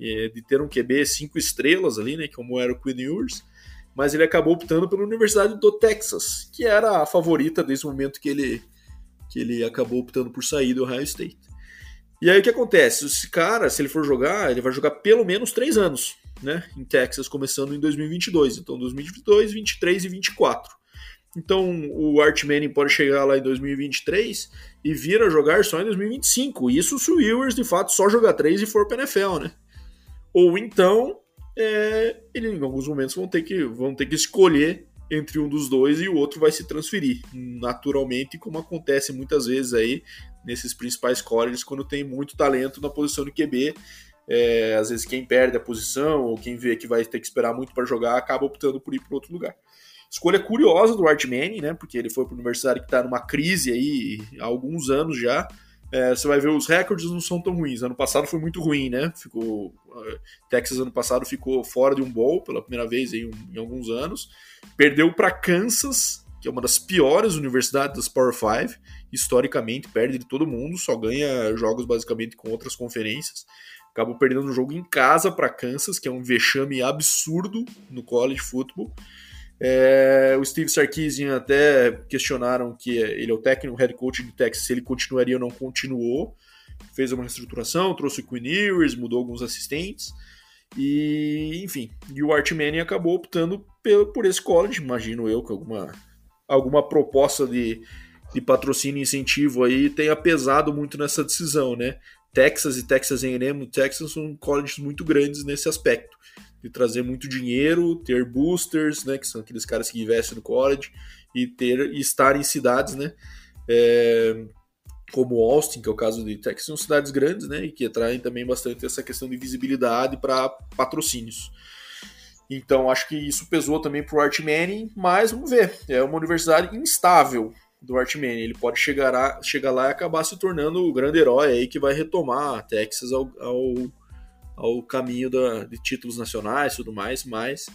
é, de ter um QB cinco estrelas ali, né, como era o Queen Ewers, mas ele acabou optando pela Universidade do Texas, que era a favorita desde o momento que ele, que ele acabou optando por sair do Ohio State. E aí o que acontece? Esse cara, se ele for jogar, ele vai jogar pelo menos três anos né, em Texas, começando em 2022. Então, 2022, 23 e 24. Então, o Art Manning pode chegar lá em 2023 e vir a jogar só em 2025. Isso se o Ewers, de fato, só jogar 3 e for para NFL, né? Ou então, é, ele, em alguns momentos vão ter, que, vão ter que escolher entre um dos dois e o outro vai se transferir. Naturalmente, como acontece muitas vezes aí nesses principais colleges, quando tem muito talento na posição de QB, é, às vezes quem perde a posição ou quem vê que vai ter que esperar muito para jogar acaba optando por ir para outro lugar. Escolha curiosa do Art Manning, né? Porque ele foi para o universitário que está numa crise aí há alguns anos já. É, você vai ver os recordes não são tão ruins. Ano passado foi muito ruim, né? Ficou Texas ano passado ficou fora de um bowl pela primeira vez em, em alguns anos. Perdeu para Kansas, que é uma das piores universidades das Power 5. Historicamente perde de todo mundo, só ganha jogos basicamente com outras conferências acabou perdendo um jogo em casa para Kansas, que é um vexame absurdo no college football. É, o Steve Sarkisian até questionaram que ele é o técnico, o head coach de Texas, se ele continuaria ou não continuou. Fez uma reestruturação, trouxe o Quinn Ewers, mudou alguns assistentes. E, enfim, e o Art Manning acabou optando por esse college, imagino eu, que alguma, alguma proposta de, de patrocínio e incentivo aí tenha pesado muito nessa decisão, né? Texas e Texas A&M, Texas são colleges muito grandes nesse aspecto, de trazer muito dinheiro, ter boosters, né, que são aqueles caras que investem no college, e ter e estar em cidades, né, é, como Austin, que é o caso de Texas, são cidades grandes, né, e que atraem também bastante essa questão de visibilidade para patrocínios. Então acho que isso pesou também para o Art Manning, mas vamos ver, é uma universidade instável do Art Manning. Ele pode chegar, a, chegar lá e acabar se tornando o grande herói aí que vai retomar a Texas ao, ao, ao caminho da, de títulos nacionais e tudo mais, mas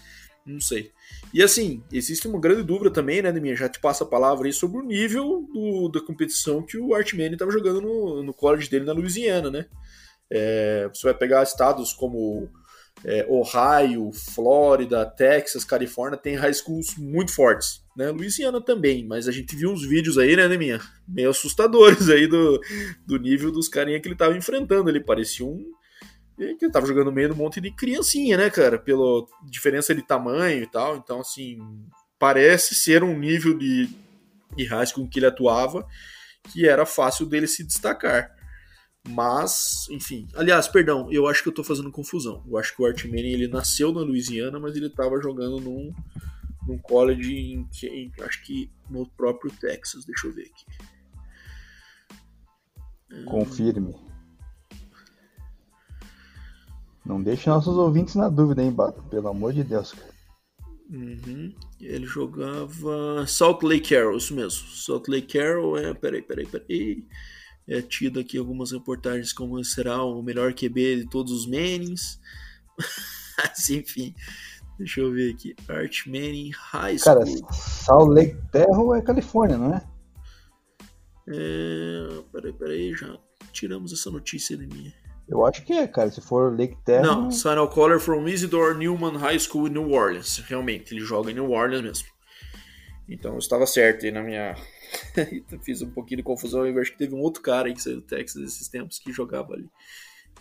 não sei. E assim, existe uma grande dúvida também, né, Deminha? Já te passo a palavra aí sobre o nível do, da competição que o Art Manning estava jogando no, no college dele na Louisiana, né? É, você vai pegar estados como é, Ohio, Flórida, Texas, Califórnia, tem high schools muito fortes. Né? Louisiana também, mas a gente viu uns vídeos aí, né, Neminha? Meio assustadores aí do, do nível dos carinha que ele tava enfrentando. Ele parecia um que tava jogando meio de um monte de criancinha, né, cara? Pela diferença de tamanho e tal. Então, assim, parece ser um nível de, de high school que ele atuava que era fácil dele se destacar. Mas, enfim. Aliás, perdão, eu acho que eu tô fazendo confusão. Eu acho que o Art Manning, ele nasceu na Louisiana, mas ele tava jogando num, num college em, em, acho que no próprio Texas. Deixa eu ver aqui. Confirme. Não deixe nossos ouvintes na dúvida, hein, Bato? Pelo amor de Deus, cara. Uhum. Ele jogava Salt Lake Carroll, isso mesmo. Salt Lake Carroll é. Peraí, peraí, peraí. É tido aqui algumas reportagens como será o melhor QB de todos os Mannings. Mas enfim, deixa eu ver aqui. Art Manning High School. Cara, Salt Lake Terrell é Califórnia, não é? É. Peraí, peraí, já tiramos essa notícia de mim. Eu acho que é, cara. Se for Lake Terrell. Não, Final Caller from Isidore Newman High School em New Orleans. Realmente, ele joga em New Orleans mesmo. Então eu estava certo aí na minha. Fiz um pouquinho de confusão. Eu acho que teve um outro cara aí que saiu do Texas esses tempos que jogava ali.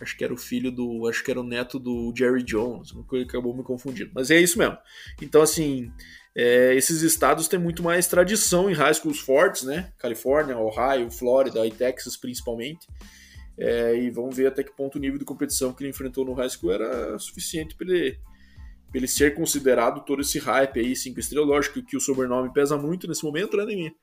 Acho que era o filho do. Acho que era o neto do Jerry Jones. Que acabou me confundindo. Mas é isso mesmo. Então, assim. É, esses estados têm muito mais tradição em high schools fortes, né? Califórnia, Ohio, Flórida e Texas principalmente. É, e vamos ver até que ponto o nível de competição que ele enfrentou no high school era suficiente para ele, ele ser considerado todo esse hype aí, cinco estrelas. Lógico que o sobrenome pesa muito nesse momento, né, Neminha?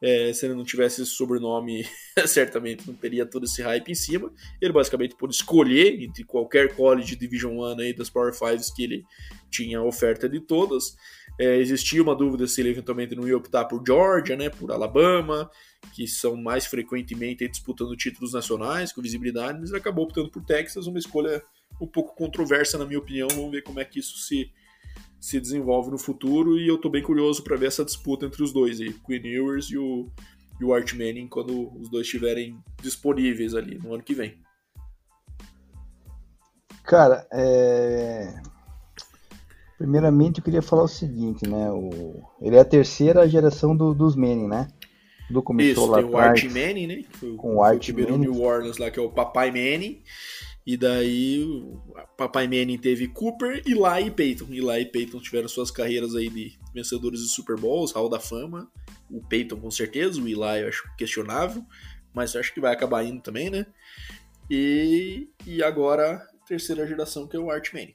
É, se ele não tivesse esse sobrenome, certamente não teria todo esse hype em cima. Ele basicamente pôde escolher entre qualquer college Division 1 aí das Power Fives que ele tinha oferta de todas. É, existia uma dúvida se ele eventualmente não ia optar por Georgia, né, por Alabama, que são mais frequentemente disputando títulos nacionais com visibilidade, mas ele acabou optando por Texas, uma escolha um pouco controversa na minha opinião. Vamos ver como é que isso se se desenvolve no futuro e eu tô bem curioso para ver essa disputa entre os dois aí, Queen Ewers e o, e o Art Manning quando os dois estiverem disponíveis ali no ano que vem. Cara, é... primeiramente eu queria falar o seguinte, né? O... Ele é a terceira geração do, dos Manning, né? Do começou Isso, lá tem o Art Manning, né? Foi, com o Art Manning. New Orleans lá, que é o Papai Manning. E daí Papai Manning teve Cooper, Eli e Peyton. Eli e Peyton tiveram suas carreiras aí de vencedores de Super Bowls, Hall da Fama. O Peyton com certeza, o Eli eu acho questionável, mas eu acho que vai acabar indo também, né? E, e agora terceira geração que é o Art Manning.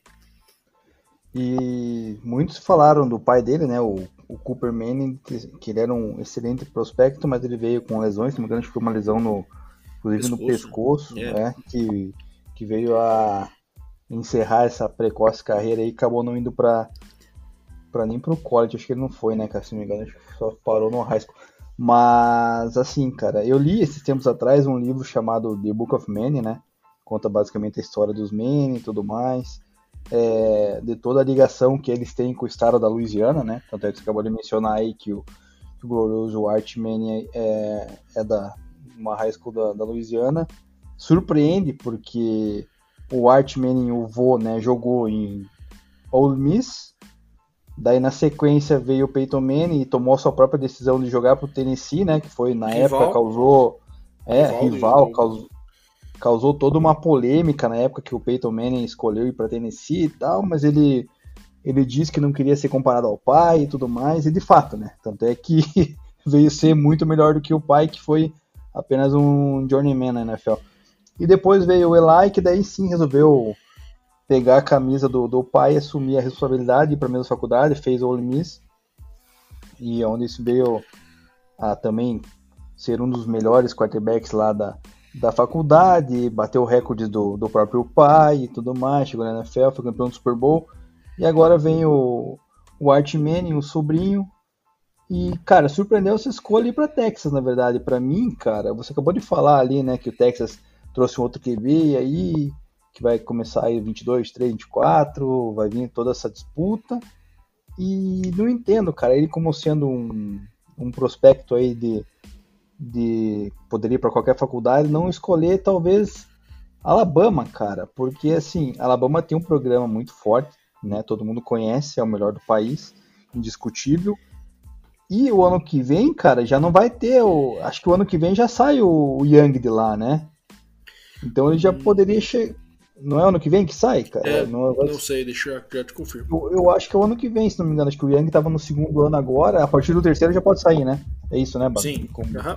E muitos falaram do pai dele, né? O, o Cooper Manning, que, que, ele era um excelente prospecto, mas ele veio com lesões, se não me engano, acho que foi uma lesão no, inclusive pescoço, no pescoço, é. né? Que que veio a encerrar essa precoce carreira e acabou não indo para para nem pro college, acho que ele não foi, né, cara, se não me engano, acho que só parou no high school. Mas assim, cara, eu li esses tempos atrás um livro chamado The Book of Manny, né? Conta basicamente a história dos Manny e tudo mais. É, de toda a ligação que eles têm com o estado da Louisiana, né? Tanto é que você acabou de mencionar aí que o, que o glorioso é, é da uma high school da, da Louisiana surpreende porque o Art Manning, o vô, né, jogou em Ole Miss, daí na sequência veio o Peyton Manning e tomou sua própria decisão de jogar pro Tennessee, né, que foi na rival. época causou é rival, rival causou, causou toda uma polêmica na época que o Peyton Manning escolheu ir para Tennessee e tal, mas ele ele disse que não queria ser comparado ao pai e tudo mais, e de fato, né? Tanto é que veio ser muito melhor do que o pai, que foi apenas um journeyman na NFL. E depois veio o Eli, que daí sim resolveu pegar a camisa do, do pai, assumir a responsabilidade para a mesma faculdade, fez o Ole Miss, e onde isso veio a também ser um dos melhores quarterbacks lá da, da faculdade, bateu recordes do, do próprio pai e tudo mais, chegou na NFL, foi campeão do Super Bowl, e agora vem o, o Art Manning, o sobrinho, e, cara, surpreendeu essa escolha ir para Texas, na verdade. Para mim, cara, você acabou de falar ali, né, que o Texas trouxe um outro QB aí, que vai começar aí 22, 3, 24, vai vir toda essa disputa. E não entendo, cara, ele como sendo um, um prospecto aí de, de ir para qualquer faculdade, não escolher talvez Alabama, cara, porque assim, Alabama tem um programa muito forte, né? Todo mundo conhece, é o melhor do país, indiscutível. E o ano que vem, cara, já não vai ter o. Acho que o ano que vem já sai o, o Young de lá, né? Então ele já hum. poderia chegar. Não é ano que vem que sai, cara? É, não, não sei, deixa eu já te confirmo. Eu, eu, acho que é o ano que vem, se não me engano. Acho que o Yang tava no segundo ano agora. A partir do terceiro já pode sair, né? É isso, né, Bato? Sim. Como... Uhum.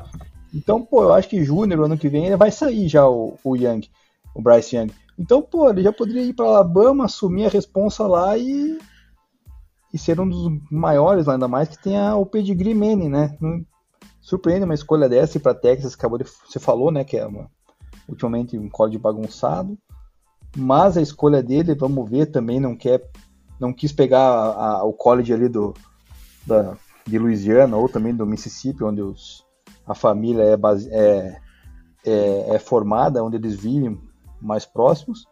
Então, pô, eu acho que Júnior, ano que vem, ele vai sair já o, o Young, o Bryce Young. Então, pô, ele já poderia ir para Alabama, assumir a responsa lá e, e ser um dos maiores, ainda mais que tenha o pedigree Manning, né? Não, surpreende uma escolha dessa ir para Texas, acabou de, você falou, né, que é uma, ultimamente um código bagunçado mas a escolha dele, vamos ver, também não quer, não quis pegar a, a, o college ali do, da, de Louisiana ou também do Mississippi, onde os, a família é, base, é, é, é, formada, onde eles vivem mais próximos.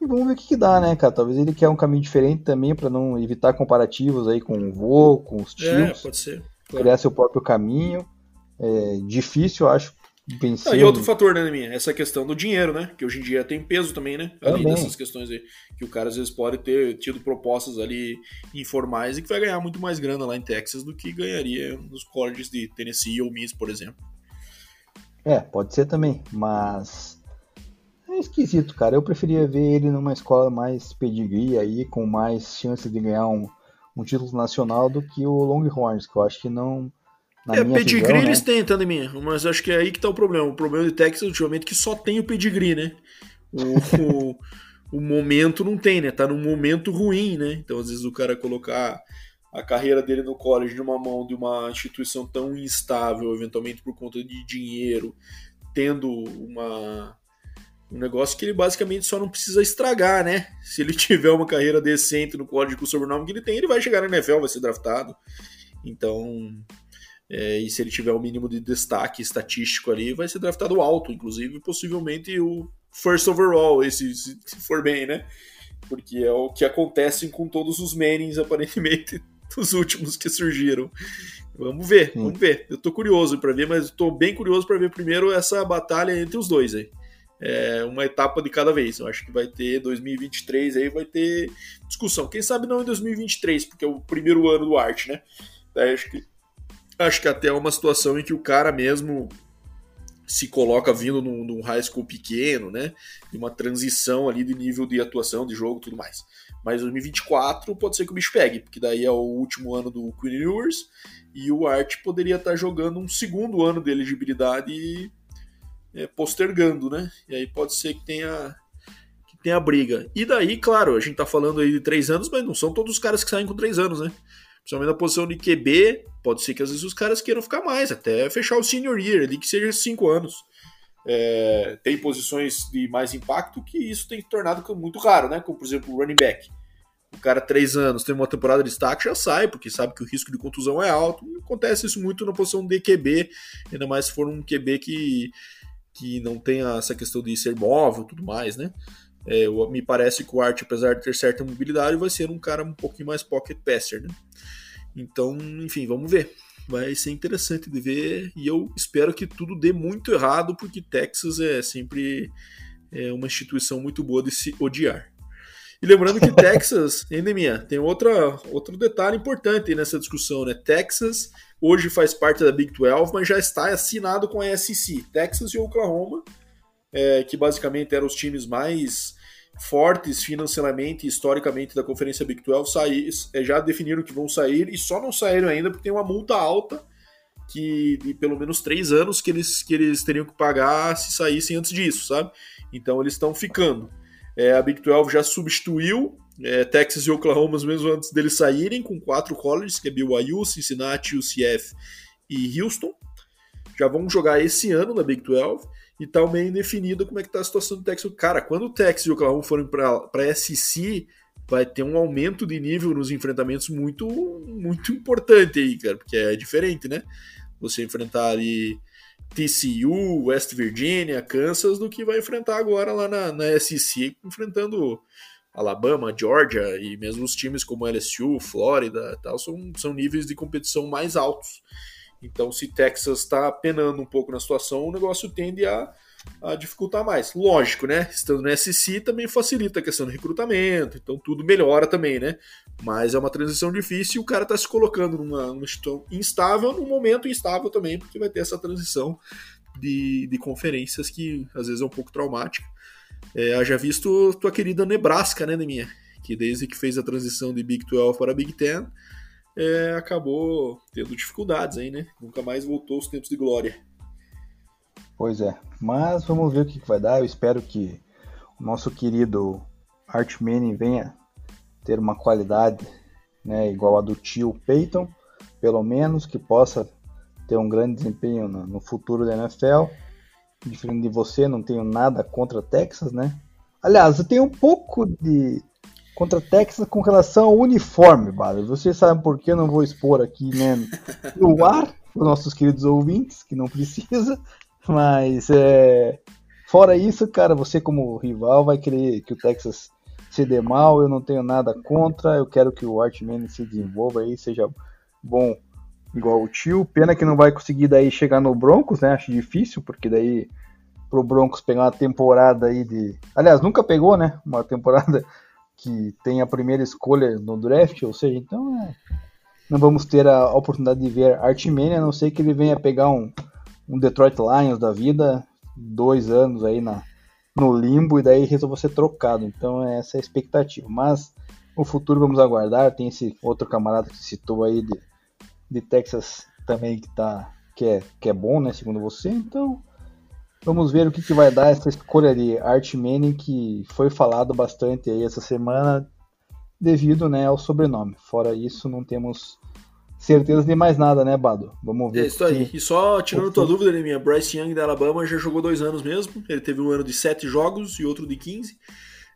E vamos ver o que, que dá, né, cara? Talvez ele quer um caminho diferente também para não evitar comparativos aí com o vô, com os tios. É, pode ser. Claro. Criar seu próprio caminho. É difícil, acho, Ah, e outro fator, né, minha? Essa questão do dinheiro, né? Que hoje em dia tem peso também, né? Além também. dessas questões aí. Que o cara às vezes pode ter tido propostas ali informais e que vai ganhar muito mais grana lá em Texas do que ganharia nos colleges de Tennessee ou Miss, por exemplo. É, pode ser também, mas é esquisito, cara. Eu preferia ver ele numa escola mais pedigree aí, com mais chances de ganhar um, um título nacional do que o Longhorns, que eu acho que não na é, pedigree visão, eles né? têm, mim, mas acho que é aí que tá o problema. O problema de Texas ultimamente é que só tem o pedigree, né? O, o, o, momento não tem, né? Tá num momento ruim, né? Então, às vezes, o cara colocar a carreira dele no college numa mão de uma instituição tão instável, eventualmente por conta de dinheiro, tendo uma um negócio que ele basicamente só não precisa estragar, né? Se ele tiver uma carreira decente no college com o sobrenome que ele tem, ele vai chegar na NFL, vai ser draftado. Então, é, e se ele tiver o um mínimo de destaque estatístico ali, vai ser draftado alto, inclusive, possivelmente o first overall, esse, se, for bem, né? Porque é o que acontece com todos os Mannings, aparentemente, dos últimos que surgiram. Vamos ver, Sim. vamos ver. Eu tô curioso para ver, mas tô bem curioso para ver primeiro essa batalha entre os dois aí. É uma etapa de cada vez. Eu acho que vai ter 2023 aí, vai ter discussão. Quem sabe não em 2023, porque é o primeiro ano do arte, né? Daí acho que acho que até é uma situação em que o cara mesmo se coloca vindo num, num high school pequeno, né? De uma transição ali de nível de atuação, de jogo e tudo mais. Mas 2024 pode ser que o bicho pegue, porque daí é o último ano do Queen Ewers e o Art poderia estar jogando um segundo ano de elegibilidade é, postergando, né? E aí pode ser que tenha que tenha briga. E daí, claro, a gente tá falando aí de três anos, mas não são todos os caras que saem com três anos, né? Principalmente na posição de QB, pode ser que às vezes os caras queiram ficar mais, até fechar o senior year ali, que seja cinco anos. É, tem posições de mais impacto que isso tem tornado muito raro, né? Como por exemplo o running back. O cara, três anos, tem uma temporada de destaque, já sai, porque sabe que o risco de contusão é alto. Acontece isso muito na posição de QB, ainda mais se for um QB que, que não tem essa questão de ser móvel tudo mais, né? É, me parece que o Art, apesar de ter certa mobilidade, vai ser um cara um pouquinho mais pocket passer, né? Então, enfim, vamos ver. Vai ser interessante de ver e eu espero que tudo dê muito errado, porque Texas é sempre é uma instituição muito boa de se odiar. E lembrando que Texas, minha, tem outra, outro detalhe importante nessa discussão, né? Texas hoje faz parte da Big 12, mas já está assinado com a SEC. Texas e Oklahoma é, que basicamente eram os times mais fortes financeiramente e historicamente da Conferência Big 12, sair, é, já definiram que vão sair e só não saíram ainda porque tem uma multa alta que de pelo menos três anos que eles, que eles teriam que pagar se saíssem antes disso, sabe? Então eles estão ficando. É, a Big 12 já substituiu é, Texas e Oklahoma mesmo antes deles saírem, com quatro colleges, que é BYU, Cincinnati, UCF e Houston. Já vão jogar esse ano na Big 12 e tá meio indefinido como é que tá a situação do Texas. Cara, quando o Texas e o Oklahoma forem para SC, vai ter um aumento de nível nos enfrentamentos muito muito importante aí, cara, porque é diferente, né? Você enfrentar ali TCU, West Virginia, Kansas, do que vai enfrentar agora lá na, na SEC, enfrentando Alabama, Georgia e mesmo os times como LSU, Flórida tal, são, são níveis de competição mais altos. Então, se Texas está penando um pouco na situação, o negócio tende a, a dificultar mais. Lógico, né? Estando no SC também facilita a questão do recrutamento, então tudo melhora também, né? Mas é uma transição difícil e o cara está se colocando numa, numa situação instável, num momento instável também, porque vai ter essa transição de, de conferências que às vezes é um pouco traumática. É, haja visto tua querida Nebraska, né, Neminha? Que desde que fez a transição de Big 12 para Big 10, é, acabou tendo dificuldades aí, né? Nunca mais voltou aos tempos de glória. Pois é, mas vamos ver o que vai dar. Eu espero que o nosso querido Art Manning venha ter uma qualidade né, igual a do tio Peyton, pelo menos, que possa ter um grande desempenho no, no futuro da NFL. Diferente de você, não tenho nada contra Texas, né? Aliás, eu tenho um pouco de contra Texas com relação ao uniforme, Bada. Vocês sabem por que eu não vou expor aqui né, no ar, os nossos queridos ouvintes, que não precisa, mas é, fora isso, cara, você como rival vai querer que o Texas se dê mal, eu não tenho nada contra, eu quero que o Artman se desenvolva aí, seja bom igual o tio. Pena que não vai conseguir daí chegar no Broncos, né? Acho difícil, porque daí pro Broncos pegar uma temporada aí de. Aliás, nunca pegou, né? Uma temporada que tem a primeira escolha no draft, ou seja, então é... não vamos ter a oportunidade de ver Artman, a não ser que ele venha pegar um um Detroit Lions da vida, dois anos aí na, no limbo e daí resolveu ser trocado. Então essa é a expectativa. Mas no futuro vamos aguardar. Tem esse outro camarada que citou aí de, de Texas também que tá que é, que é bom, né, segundo você. Então vamos ver o que, que vai dar essa escolha de Art Manning que foi falado bastante aí essa semana devido, né, ao sobrenome. Fora isso, não temos certeza de mais nada, né, Bado? Vamos ver. É isso aí. E só tirando tua dúvida, né, minha, Bryce Young da Alabama já jogou dois anos mesmo. Ele teve um ano de sete jogos e outro de 15.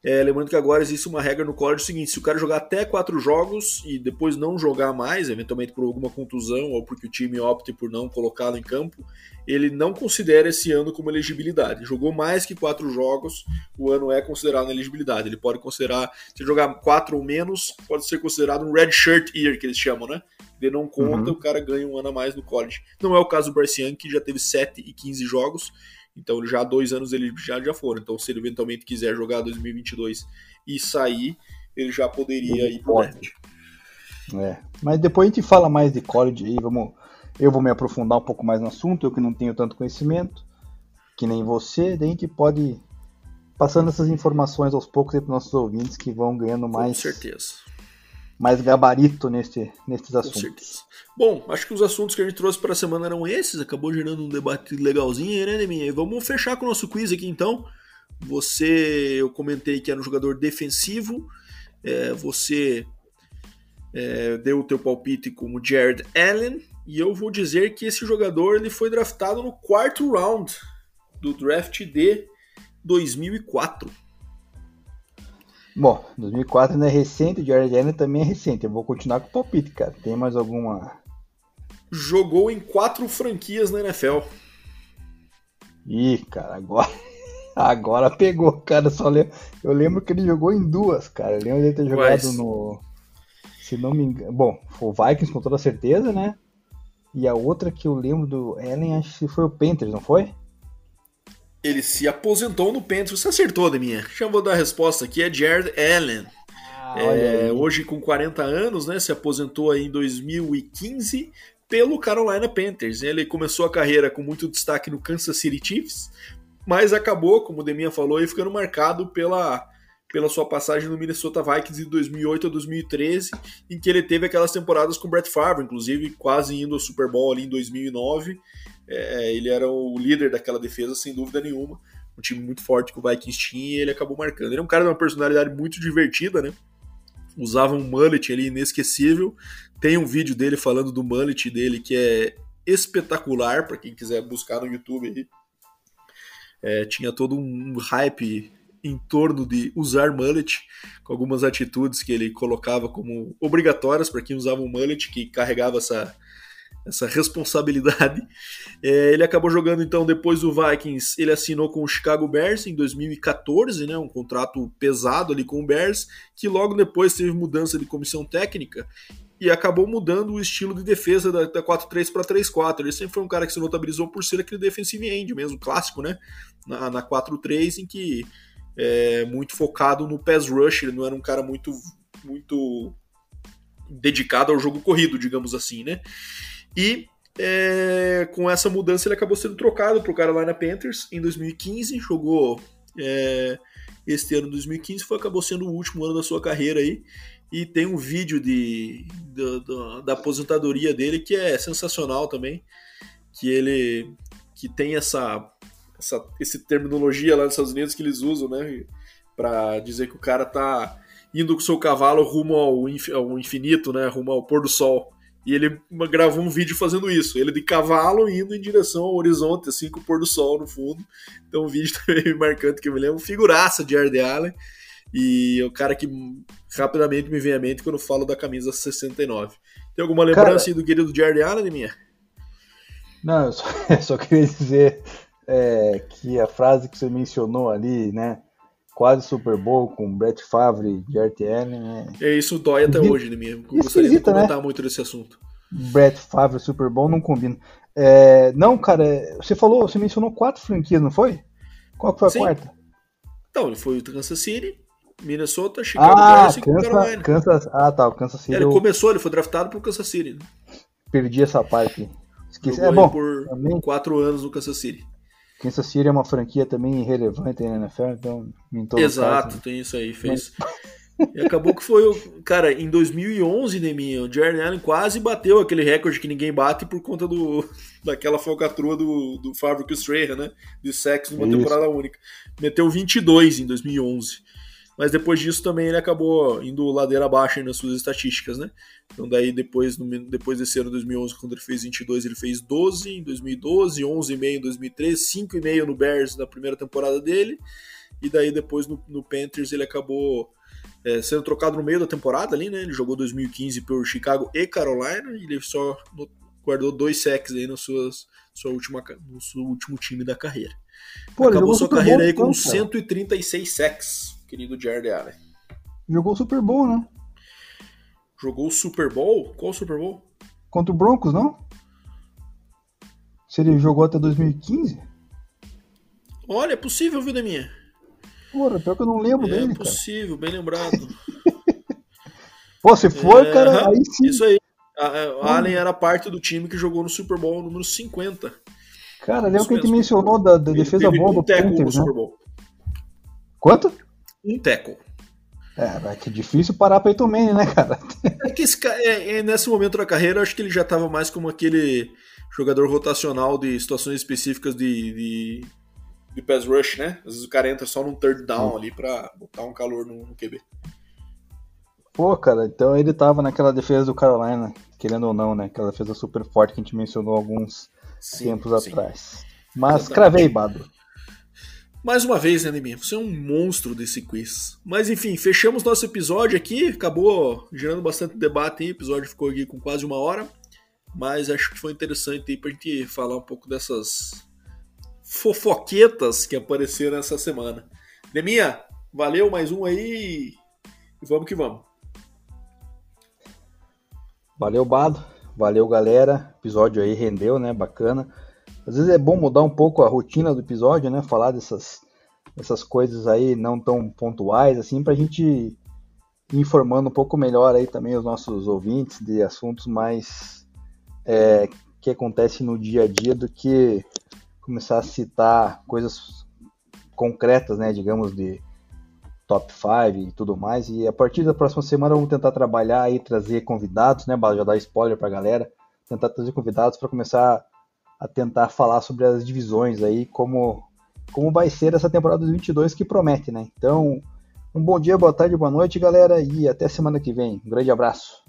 É, lembrando que agora existe uma regra no college seguinte: se o cara jogar até quatro jogos e depois não jogar mais, eventualmente por alguma contusão ou porque o time opte por não colocá-lo em campo, ele não considera esse ano como elegibilidade. Jogou mais que quatro jogos, o ano é considerado elegibilidade. Ele pode considerar, se jogar quatro ou menos, pode ser considerado um red shirt year, que eles chamam, né? Ele não conta, uhum. o cara ganha um ano a mais no college. Não é o caso do Bryce Young, que já teve 7 e 15 jogos, então já há dois anos ele já, já foram. Então se ele eventualmente quiser jogar 2022 e sair, ele já poderia ele ir pro draft. É, mas depois a gente fala mais de college aí, vamos... Eu vou me aprofundar um pouco mais no assunto, eu que não tenho tanto conhecimento, que nem você, daí a gente pode passando essas informações aos poucos para nossos ouvintes que vão ganhando mais. Com certeza mais gabarito nesse, nesses assuntos. Com certeza. Bom, acho que os assuntos que a gente trouxe para a semana eram esses. Acabou gerando um debate legalzinho, né, Neminha? E vamos fechar com o nosso quiz aqui então. Você, eu comentei que era um jogador defensivo. É, você é, deu o teu palpite como Jared Allen. E eu vou dizer que esse jogador ele foi draftado no quarto round do draft de 2004. Bom, 2004 ainda é recente, o Jared Allen também é recente. Eu vou continuar com o palpite, cara. Tem mais alguma. Jogou em quatro franquias na NFL. Ih, cara, agora. Agora pegou, cara. Só lembro... Eu lembro que ele jogou em duas, cara. Eu lembro de ter jogado Quais? no. Se não me engano. Bom, foi o Vikings com toda certeza, né? E a outra que eu lembro do Allen, acho que foi o Panthers, não foi? Ele se aposentou no Panthers. Você acertou, Deminha. Já vou dar a resposta aqui. É Jared Allen. Ah, é, hoje com 40 anos, né? Se aposentou em 2015 pelo Carolina Panthers. Ele começou a carreira com muito destaque no Kansas City Chiefs, mas acabou, como o Deminha falou, ficando marcado pela, pela sua passagem no Minnesota Vikings de 2008 a 2013, em que ele teve aquelas temporadas com o Brett Favre, inclusive quase indo ao Super Bowl ali em 2009. É, ele era o líder daquela defesa, sem dúvida nenhuma. Um time muito forte que o Vikings tinha e ele acabou marcando. Ele é um cara de uma personalidade muito divertida, né? Usava um mullet ali inesquecível. Tem um vídeo dele falando do mullet dele que é espetacular, para quem quiser buscar no YouTube aí. É, tinha todo um hype em torno de usar mullet, com algumas atitudes que ele colocava como obrigatórias para quem usava um mullet, que carregava essa, essa responsabilidade. É, ele acabou jogando então depois do Vikings, ele assinou com o Chicago Bears em 2014, né, um contrato pesado ali com o Bears, que logo depois teve mudança de comissão técnica e acabou mudando o estilo de defesa da, da 4-3 para 3-4. Ele sempre foi um cara que se notabilizou por ser aquele defensive end mesmo, clássico, né? Na, na 4-3, em que é muito focado no pass rush, ele não era um cara muito, muito dedicado ao jogo corrido, digamos assim, né? E é, com essa mudança ele acabou sendo trocado para o Carolina Panthers em 2015, jogou é, este ano 2015, foi acabou sendo o último ano da sua carreira aí e tem um vídeo de, de, de, da aposentadoria dele que é sensacional também, que ele que tem essa, essa terminologia lá nos Estados Unidos que eles usam, né, para dizer que o cara tá indo com o seu cavalo rumo ao, infinito, né, rumo ao pôr do sol. E ele gravou um vídeo fazendo isso, ele de cavalo indo em direção ao horizonte, assim, com o pôr do sol no fundo. Então, um vídeo também marcante que eu me lembro, figuraça de Ard Allen. E é o cara que rapidamente me vem à mente quando falo da camisa 69. Tem alguma lembrança cara, do querido Jared Allen, minha? Não, eu só, eu só queria dizer é, que a frase que você mencionou ali, né? Quase Super Bowl com Brett Favre e Jared Allen. É, é isso dói até e, hoje, né? Eu gostaria de comentar né? muito desse assunto. Brett Favre Super Bowl não combina. É, não, cara, você falou, você mencionou quatro franquias, não foi? Qual foi a Sim. quarta? Então, ele foi o Kansas City, Minnesota, Chicago ah, Bears e Carolina. Kansas, ah, tá, o Kansas City. Ele eu... começou, ele foi draftado pro Kansas City. Né? Perdi essa parte. Esqueci. é bom. por também... quatro anos no Kansas City. Kansas City é uma franquia também relevante na NFL, então Exato, caso, tem isso aí, fez. Mas... E acabou que foi, cara, em 2011, Neminha, o Jared Allen quase bateu aquele recorde que ninguém bate por conta do daquela falcatrua do, do Favre Strahan, né? De sexo numa isso. temporada única. Meteu 22 em 2011 mas depois disso também ele acabou indo ladeira abaixo nas suas estatísticas, né? Então daí depois, no, depois desse ano 2011, quando ele fez 22, ele fez 12 em 2012, 11,5 em 2013, 5,5 no Bears na primeira temporada dele, e daí depois no, no Panthers ele acabou é, sendo trocado no meio da temporada ali, né? Ele jogou 2015 por Chicago e Carolina, e ele só guardou dois sacks aí no, suas, sua última, no seu último time da carreira. Pô, Acabou sua carreira aí com 136 sacks querido Jared Allen. Jogou o Super Bowl, né? Jogou o Super Bowl? Qual Super Bowl? Contra o Broncos, não? Se ele jogou até 2015? Olha, é possível, viu, minha? Porra, pior que eu não lembro é dele, É possível, cara. bem lembrado. Pô, se for, é, cara, aí sim. Isso aí. A, a Allen era parte do time que jogou no Super Bowl número 50. Cara, lembra que a gente mencionou da, da defesa boa do Panthers, né? Quanto? Um tackle. É, vai que difícil parar Peyton Manning, né, cara? É que esse, é, é, nesse momento da carreira, acho que ele já estava mais como aquele jogador rotacional de situações específicas de, de, de pass rush, né? Às vezes o cara entra só num third down ali para botar um calor no, no, QB. Pô, cara, então ele tava naquela defesa do Carolina, querendo ou não, né? Aquela defesa super forte que a gente mencionou alguns sim, tempos sim. atrás. Mas cravei, Bado. Mais uma vez, né, Neminha? Você é um monstro desse quiz. Mas enfim, fechamos nosso episódio aqui. Acabou gerando bastante debate aí. O episódio ficou aqui com quase uma hora. Mas acho que foi interessante aí pra gente falar um pouco dessas fofoquetas que apareceram essa semana. Neminha, valeu mais um aí e vamos que vamos. Valeu, Bado. Valeu, galera. O episódio aí rendeu, né? Bacana. Às vezes é bom mudar um pouco a rotina do episódio, né? Falar dessas, dessas coisas aí não tão pontuais, assim, para a gente ir informando um pouco melhor aí também os nossos ouvintes de assuntos mais é, que acontecem no dia a dia do que começar a citar coisas concretas, né, digamos, de top 5 e tudo mais. E a partir da próxima semana vamos tentar trabalhar e trazer convidados, né, já dar spoiler pra galera, tentar trazer convidados para começar a tentar falar sobre as divisões aí, como como vai ser essa temporada 22 que promete, né? Então, um bom dia, boa tarde, boa noite, galera, e até semana que vem. Um grande abraço.